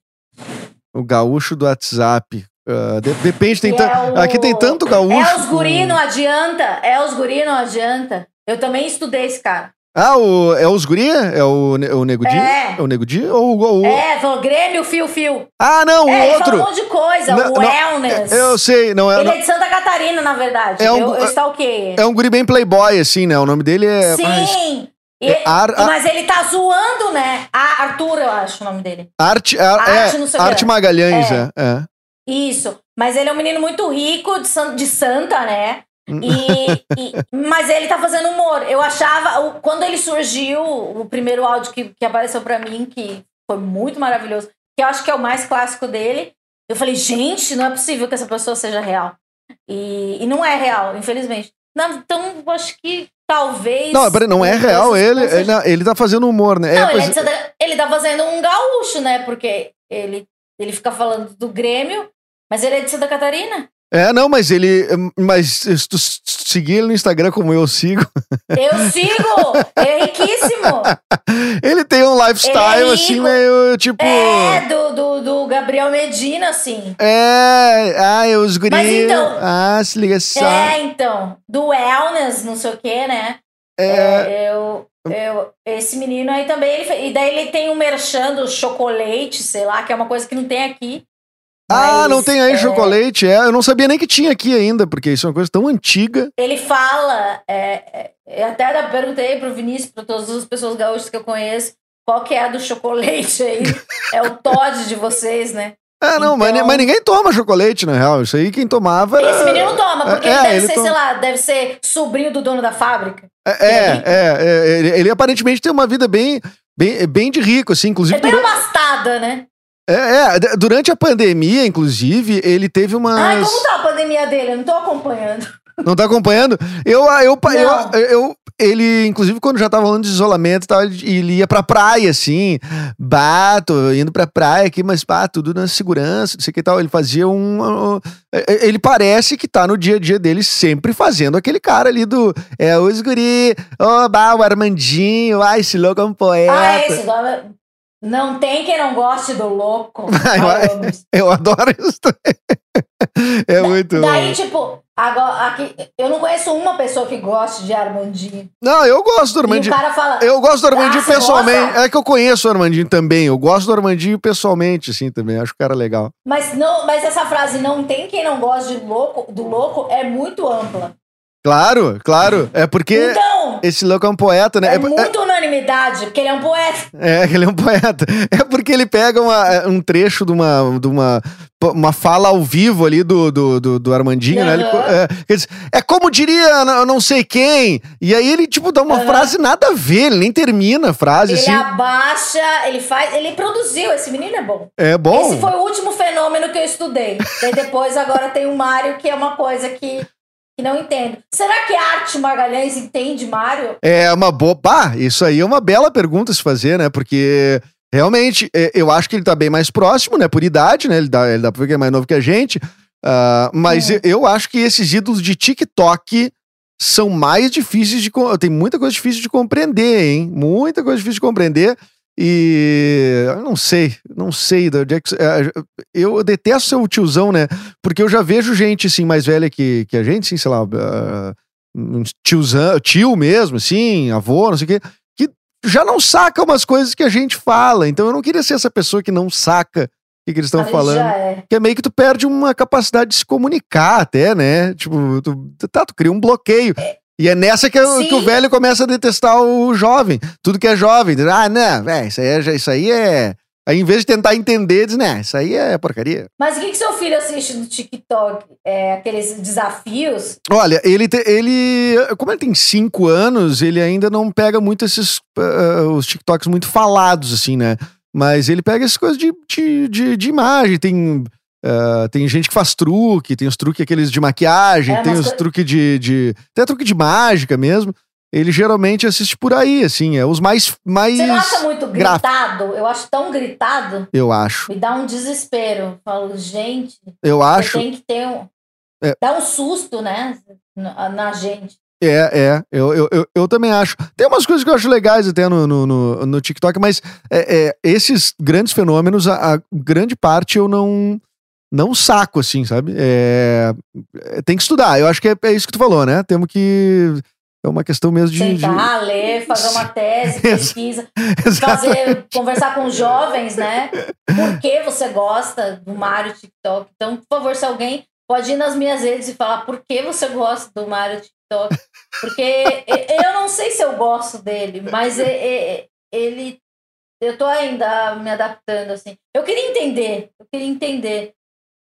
O gaúcho do WhatsApp. Ah, de- depende, tem é o- aqui tem tanto gaúcho. É os guri, não adianta. É os guri, não adianta. Eu também estudei esse cara. Ah, o, é os guria? É o, o Nego Di? É. É o Nego Di? Ou o... o- É, falou Grêmio, fio, fio. Ah, não, o é, outro. falou um monte de coisa. Não, o não, wellness. Eu sei, não é... Ele não- é de Santa Catarina, na verdade. É um- eu, eu stalkeei. É um guri bem playboy, assim, né? O nome dele é... Sim. E- é Ar- Ar- Mas ele tá zoando, né? A Arthur, eu acho o nome dele. Arte, Ar- Arte, é, não o Arte é. Magalhães, É. é. é. Isso. Mas ele é um menino muito rico, de, de Santa, né? E, e- mas ele tá fazendo humor. Eu achava, quando ele surgiu, o primeiro áudio que, que apareceu pra mim, que foi muito maravilhoso, que eu acho que é o mais clássico dele, eu falei, gente, não é possível que essa pessoa seja real. E, e não é real, infelizmente. Não, então, eu acho que talvez. Não, peraí, não é real ele. Ele, ele tá fazendo humor, né? É, não, ele, é pois- de Santa- ele tá fazendo um gaúcho, né? Porque ele, ele fica falando do Grêmio, mas ele é de Santa Catarina. É, não, mas ele. Mas se tu seguir ele no Instagram como eu sigo, [laughs] Eu sigo! é riquíssimo! [laughs] ele tem um lifestyle, é assim, meio tipo. É, do, do, do Gabriel Medina, assim. É, ah, eu os guri. Mas então- Ah, se liga só. É, então. Do wellness, não sei o quê, né? É, É, eu, eu, esse menino aí também, ele, e daí ele tem um merchan do chocolate, sei lá, que é uma coisa que não tem aqui. Ah, Mas, não tem aí é, chocolate, é. Eu não sabia nem que tinha aqui ainda, porque isso é uma coisa tão antiga. Ele fala, é, é, eu até perguntei pro Vinícius, para todas as pessoas gaúchas que eu conheço, qual que é a do chocolate aí? [laughs] é o Todd de vocês, né? Ah, não, mas, Então- mas ninguém toma chocolate, na real. Isso aí quem tomava era. Esse menino toma, porque É, ele deve ele ser, toma. sei lá, deve ser sobrinho do dono da fábrica. É, é, é, ele, ele aparentemente tem uma vida bem, bem, bem de rico, assim. Inclusive, É bem durante, abastada, né? É, é, durante a pandemia, inclusive, ele teve umas. Ai, como tá a pandemia dele? Eu não tô acompanhando. Não tá acompanhando? Eu, eu, eu, eu, eu- ele, inclusive, quando já tava falando de isolamento e tal, ele ia pra praia, assim. Bato, indo pra praia aqui, mas pá, tudo na segurança, não sei o que tal. Ele fazia um. um- Ele parece que tá no dia a dia dele sempre fazendo aquele cara ali do. É, os guri, ô, bah, o Armandinho, ai, esse louco é um poeta. Ah, esse nome- Não tem quem não goste do louco. [laughs] Eu. Eu adoro isso. [laughs] É muito. Daí, tipo, agora, aqui, eu não conheço uma pessoa que goste de Armandinho. Não, eu gosto do E o Armandinho. cara fala. Eu gosto do Armandinho Ah, pessoalmente. É que eu conheço o Armandinho também. Eu gosto do Armandinho pessoalmente, assim, também. Acho o cara legal. Mas, não, mas essa frase não tem quem não goste de louco, do louco é muito ampla. Claro, claro. É porque Então, esse louco é um poeta, né? é, É- muito unanimidade, porque ele é um poeta. É, [laughs] ele é um poeta. É porque ele pega uma- um trecho de uma, de uma, uma fala ao vivo ali do, do, do, do Armandinho, né? Ele, é, ele diz, é como diria não, não sei quem. E aí ele, tipo, dá uma Aham. frase nada a ver, ele nem termina a frase, Ele assim. abaixa, ele faz. Ele produziu, esse menino é bom. É bom. Esse foi o último fenômeno que eu estudei. Daí depois agora tem o Mário, que é uma coisa que, que não entendo. Será que a Arte Magalhães entende Mário? É uma boa. Bah, isso aí é uma bela pergunta a se fazer, né? Porque realmente é, eu acho que ele tá bem mais próximo, né? Por idade, né? Ele dá, ele dá pra ver que é mais novo que a gente. Ah, mas Hum. eu, acho que esses ídolos de TikTok são mais difíceis de. Tem muita coisa difícil de compreender, hein? Muita coisa difícil de compreender. E eu não sei, não sei de onde é que. é, Eu detesto ser o tiozão, né? Porque eu já vejo gente assim mais velha que, que a gente, assim, sei lá, ah, tiozão, tio mesmo, assim, avô, não sei o quê, que já não saca umas coisas que a gente fala. Então eu não queria ser essa pessoa que não saca o que, que eles estão falando. É. Que é meio que tu perde uma capacidade de se comunicar até, né? Tipo, tu, tá, tu cria um bloqueio. E é nessa que, que o velho começa a detestar o jovem. Tudo que é jovem. diz, Ah, não, é, isso aí é. Isso aí é... Aí, em vez de tentar entender, diz, né, isso aí é porcaria. Mas o que, que seu filho assiste no TikTok? É aqueles desafios? Olha, ele, te- ele. Como ele tem cinco anos, ele ainda não pega muito esses. ah, os TikToks muito falados, assim, né? Mas ele pega essas coisas de, de, de, de imagem. Tem. Ah, tem gente que faz truque, tem os truques aqueles de maquiagem, É, tem os coi- truques de, de. Até truque de mágica mesmo. Ele geralmente assiste por aí, assim, é os mais. mais Você não acha muito gráfico. gritado? Eu acho tão gritado. Eu acho. Me dá um desespero. Falo, gente, Eu acho. tem que ter um. É. Dá um susto, né? Na, na gente. É, é, eu, eu, eu, eu também acho. Tem umas coisas que eu acho legais até no, no, no, no TikTok, mas é, é, esses grandes fenômenos, a, a grande parte eu não não saco, assim, sabe? É, é, tem que estudar. Eu acho que é, é isso que tu falou, né? Temos que. É uma questão mesmo de. de- Sentar, ler, fazer uma [laughs] tese, pesquisa, fazer, conversar com jovens, né? Por que você gosta do Mário TikTok? Então, por favor, se alguém pode ir nas minhas redes e falar por que você gosta do Mário TikTok. Porque eu não sei se eu gosto dele, mas ele. Eu tô ainda me adaptando, assim. Eu queria entender, eu queria entender.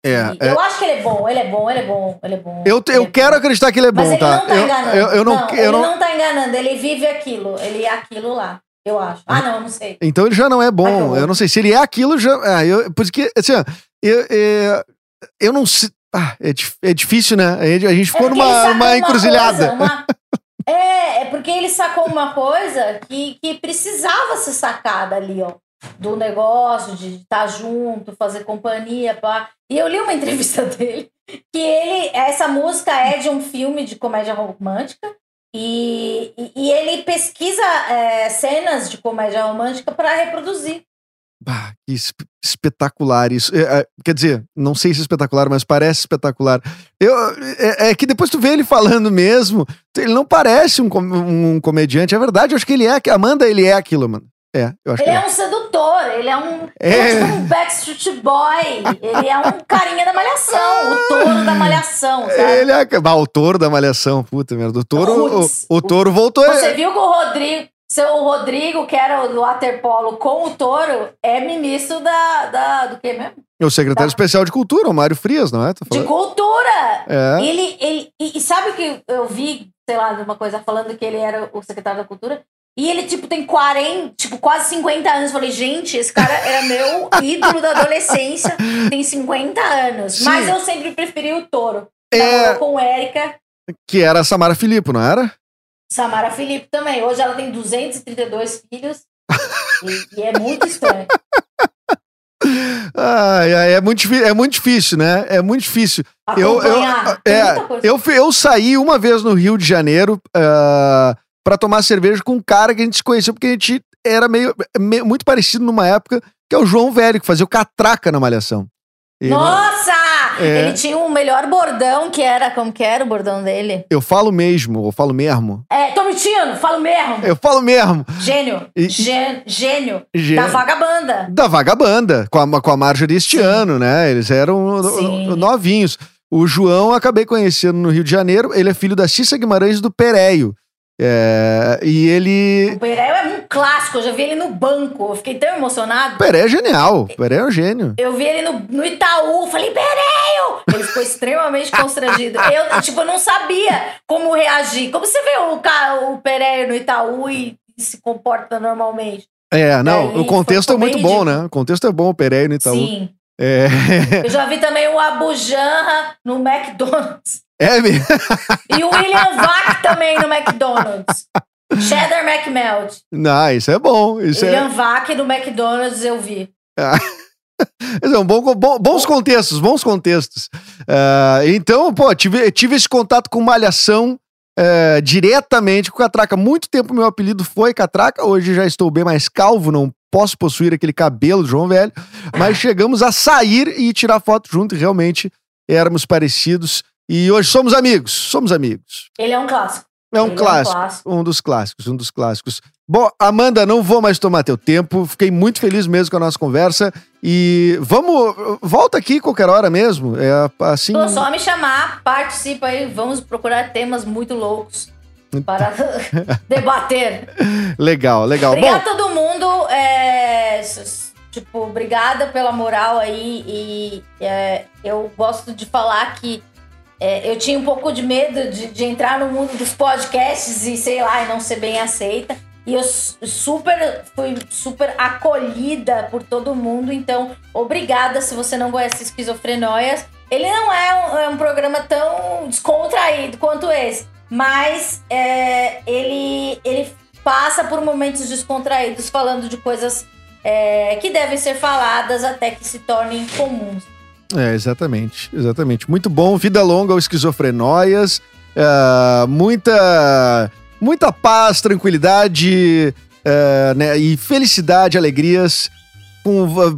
É, é. Eu acho que ele é bom, ele é bom, ele é bom, ele é bom. Eu, eu é quero bom. acreditar que ele é bom, Mas ele tá? não tá eu, enganando. eu, eu não, ele não- não tá enganando, ele vive aquilo, ele é aquilo lá, eu acho. Ah, não, eu não sei. Então ele já não é bom. Eu não sei se ele é aquilo já. Ah, eu, porque, assim, ó, eu, eu, eu não sei. Ah, é, é difícil, né? A gente, gente ficou É numa uma encruzilhada. coisa, uma- [laughs] É, é porque ele sacou uma coisa que, que precisava ser sacada ali, ó. Do negócio, de estar junto, fazer companhia, pá. E eu li uma entrevista [laughs] dele que ele. Essa música é de um filme de comédia romântica. E, e, ele pesquisa é, cenas de comédia romântica para reproduzir. Bah, que es- espetacular isso. É, é, quer dizer, não sei se é espetacular, mas parece espetacular. Eu, é, é que depois tu vê ele falando mesmo, ele não parece um, um comediante. É verdade, eu acho que ele é. Amanda, ele é aquilo, mano. É, eu acho Ele que é um sedutor, ele é um, É. ele é tipo um Backstreet Boy, ele é um carinha da malhação, o touro da malhação, sabe? Ele é o touro da malhação, puta merda. O touro, o, o touro voltou. Você viu que o Rodrigo, seu Rodrigo, que era o do waterpolo com o touro, é ministro da, da do que mesmo? É o secretário Tá. especial de cultura, o Mário Frias, não é? Tá De cultura! É. Ele, ele, e, e sabe que eu vi, sei lá, de uma coisa falando que ele era o secretário da cultura? E ele, tipo, tem 40, tipo, quase 50 anos. Eu falei, gente, esse cara era meu [laughs] ídolo da adolescência, tem 50 anos. Sim. Mas eu sempre preferi o touro. É. Com Érica, Que era a Samara Filippo, não era? Samara Felipe também. Hoje ela tem 232 filhos. [laughs] e, e é muito estranho. Ai, ai, é, muito, é muito difícil, né? É muito difícil. Eu, eu, é, eu, eu saí uma vez no Rio de Janeiro ah, pra tomar cerveja com um cara que a gente se conheceu porque a gente era meio, me- muito parecido numa época, que é o João Velho, que fazia o Catraca na Malhação. Ele- Nossa! É. Ele tinha um melhor bordão, que era... Como que era o bordão dele? Eu falo mesmo, eu falo mesmo. É, tô mentindo, falo mesmo. Eu falo mesmo. Gênio. E- Gê- gênio. Gê- Da vagabanda. Da Vagabanda, com a, com a Marjorie este Sim. ano, né? Eles eram Sim. no- novinhos. O João acabei conhecendo no Rio de Janeiro. Ele é filho da Cissa Guimarães do Pereio. É, e ele. O Peré é um clássico, eu já vi ele no banco. Eu fiquei tão emocionado. O Peré é genial. O Peré é um gênio. Eu vi ele no, no Itaú, falei, Pereio! Ele ficou extremamente constrangido. [laughs] Eu, tipo, não sabia como reagir. Como você vê o, o Pereio no Itaú e, e se comporta normalmente? É, não, É, o contexto é muito bom, né? O contexto é bom, o Peré no Itaú. Sim. É, Eu já vi também o Abu Janra no McDonald's. É mesmo. E o William Vac também no McDonald's. Cheddar McMelt. Não, isso é bom. Isso é, William Vac no McDonald's eu vi. [laughs] é um bom, bom- bons contextos, bons contextos. Ah, então, pô, tive, tive esse contato com Malhação eh, diretamente com Catraca. Muito tempo meu apelido foi Catraca, hoje já estou bem mais calvo, não posso possuir aquele cabelo do João Velho, mas chegamos a sair e tirar foto junto e realmente éramos parecidos. E hoje somos amigos, somos amigos. Ele é um clássico. É um Ele clássico. Um dos clássicos, um dos clássicos. Bom, Amanda, não vou mais tomar teu tempo. Fiquei muito feliz mesmo com a nossa conversa. E vamos. Volta aqui qualquer hora mesmo. É assim. Pô, só me chamar, participa aí, vamos procurar temas muito loucos para [laughs] debater. Legal, legal. Obrigada Bom, a todo mundo. é, tipo, obrigada pela moral aí. E é, eu gosto de falar que é, eu tinha um pouco de medo de, de entrar no mundo dos podcasts e, sei lá, e não ser bem aceita. E eu su- super fui super acolhida por todo mundo. Então, obrigada se você não conhece Esquizofrenóias. Ele não é um, é um programa tão descontraído quanto esse. Mas é, ele, ele passa por momentos descontraídos falando de coisas é, que devem ser faladas até que se tornem comuns. É, exatamente, exatamente. Muito bom. Vida longa ao esquizofrenóias. É, muita, muita paz, tranquilidade é, né, e felicidade, alegrias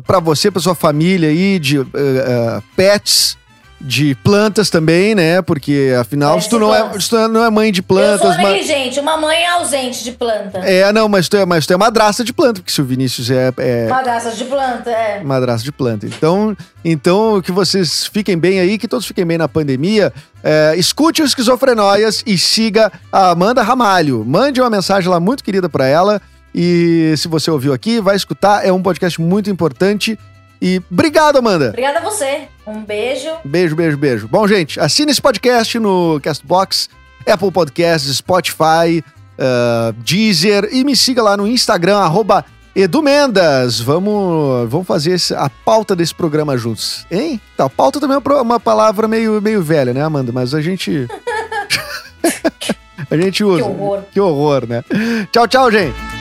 para você, para sua família aí, de é, pets, de plantas também, né? Porque afinal, se tu não é, se tu não é mãe de eu plantas, sou mas negligente, uma mãe ausente de planta. É, não, mas tu é, mas tu é madrasta de planta, porque se o Vinícius é, é Madraça de planta, é. madrasta de planta. Então, então, que vocês fiquem bem aí, que todos fiquem bem na pandemia. É, escute o Esquizofrenóias e siga a Amanda Ramalho. Mande uma mensagem lá muito querida pra ela. E se você ouviu aqui, vai escutar. É um podcast muito importante. E obrigado, Amanda. Obrigada a você. Um beijo. Beijo, beijo, beijo. Bom, gente, assine esse podcast no Castbox, Apple Podcasts, Spotify, ah, Deezer e me siga lá no Instagram, arroba Edu Mendas. Vamos, vamos fazer a pauta desse programa juntos, hein? Tá, pauta também é uma palavra meio, meio velha, né, Amanda? Mas a gente... [laughs] [laughs] a gente Que usa. horror. Que horror, né? Tchau, tchau, gente.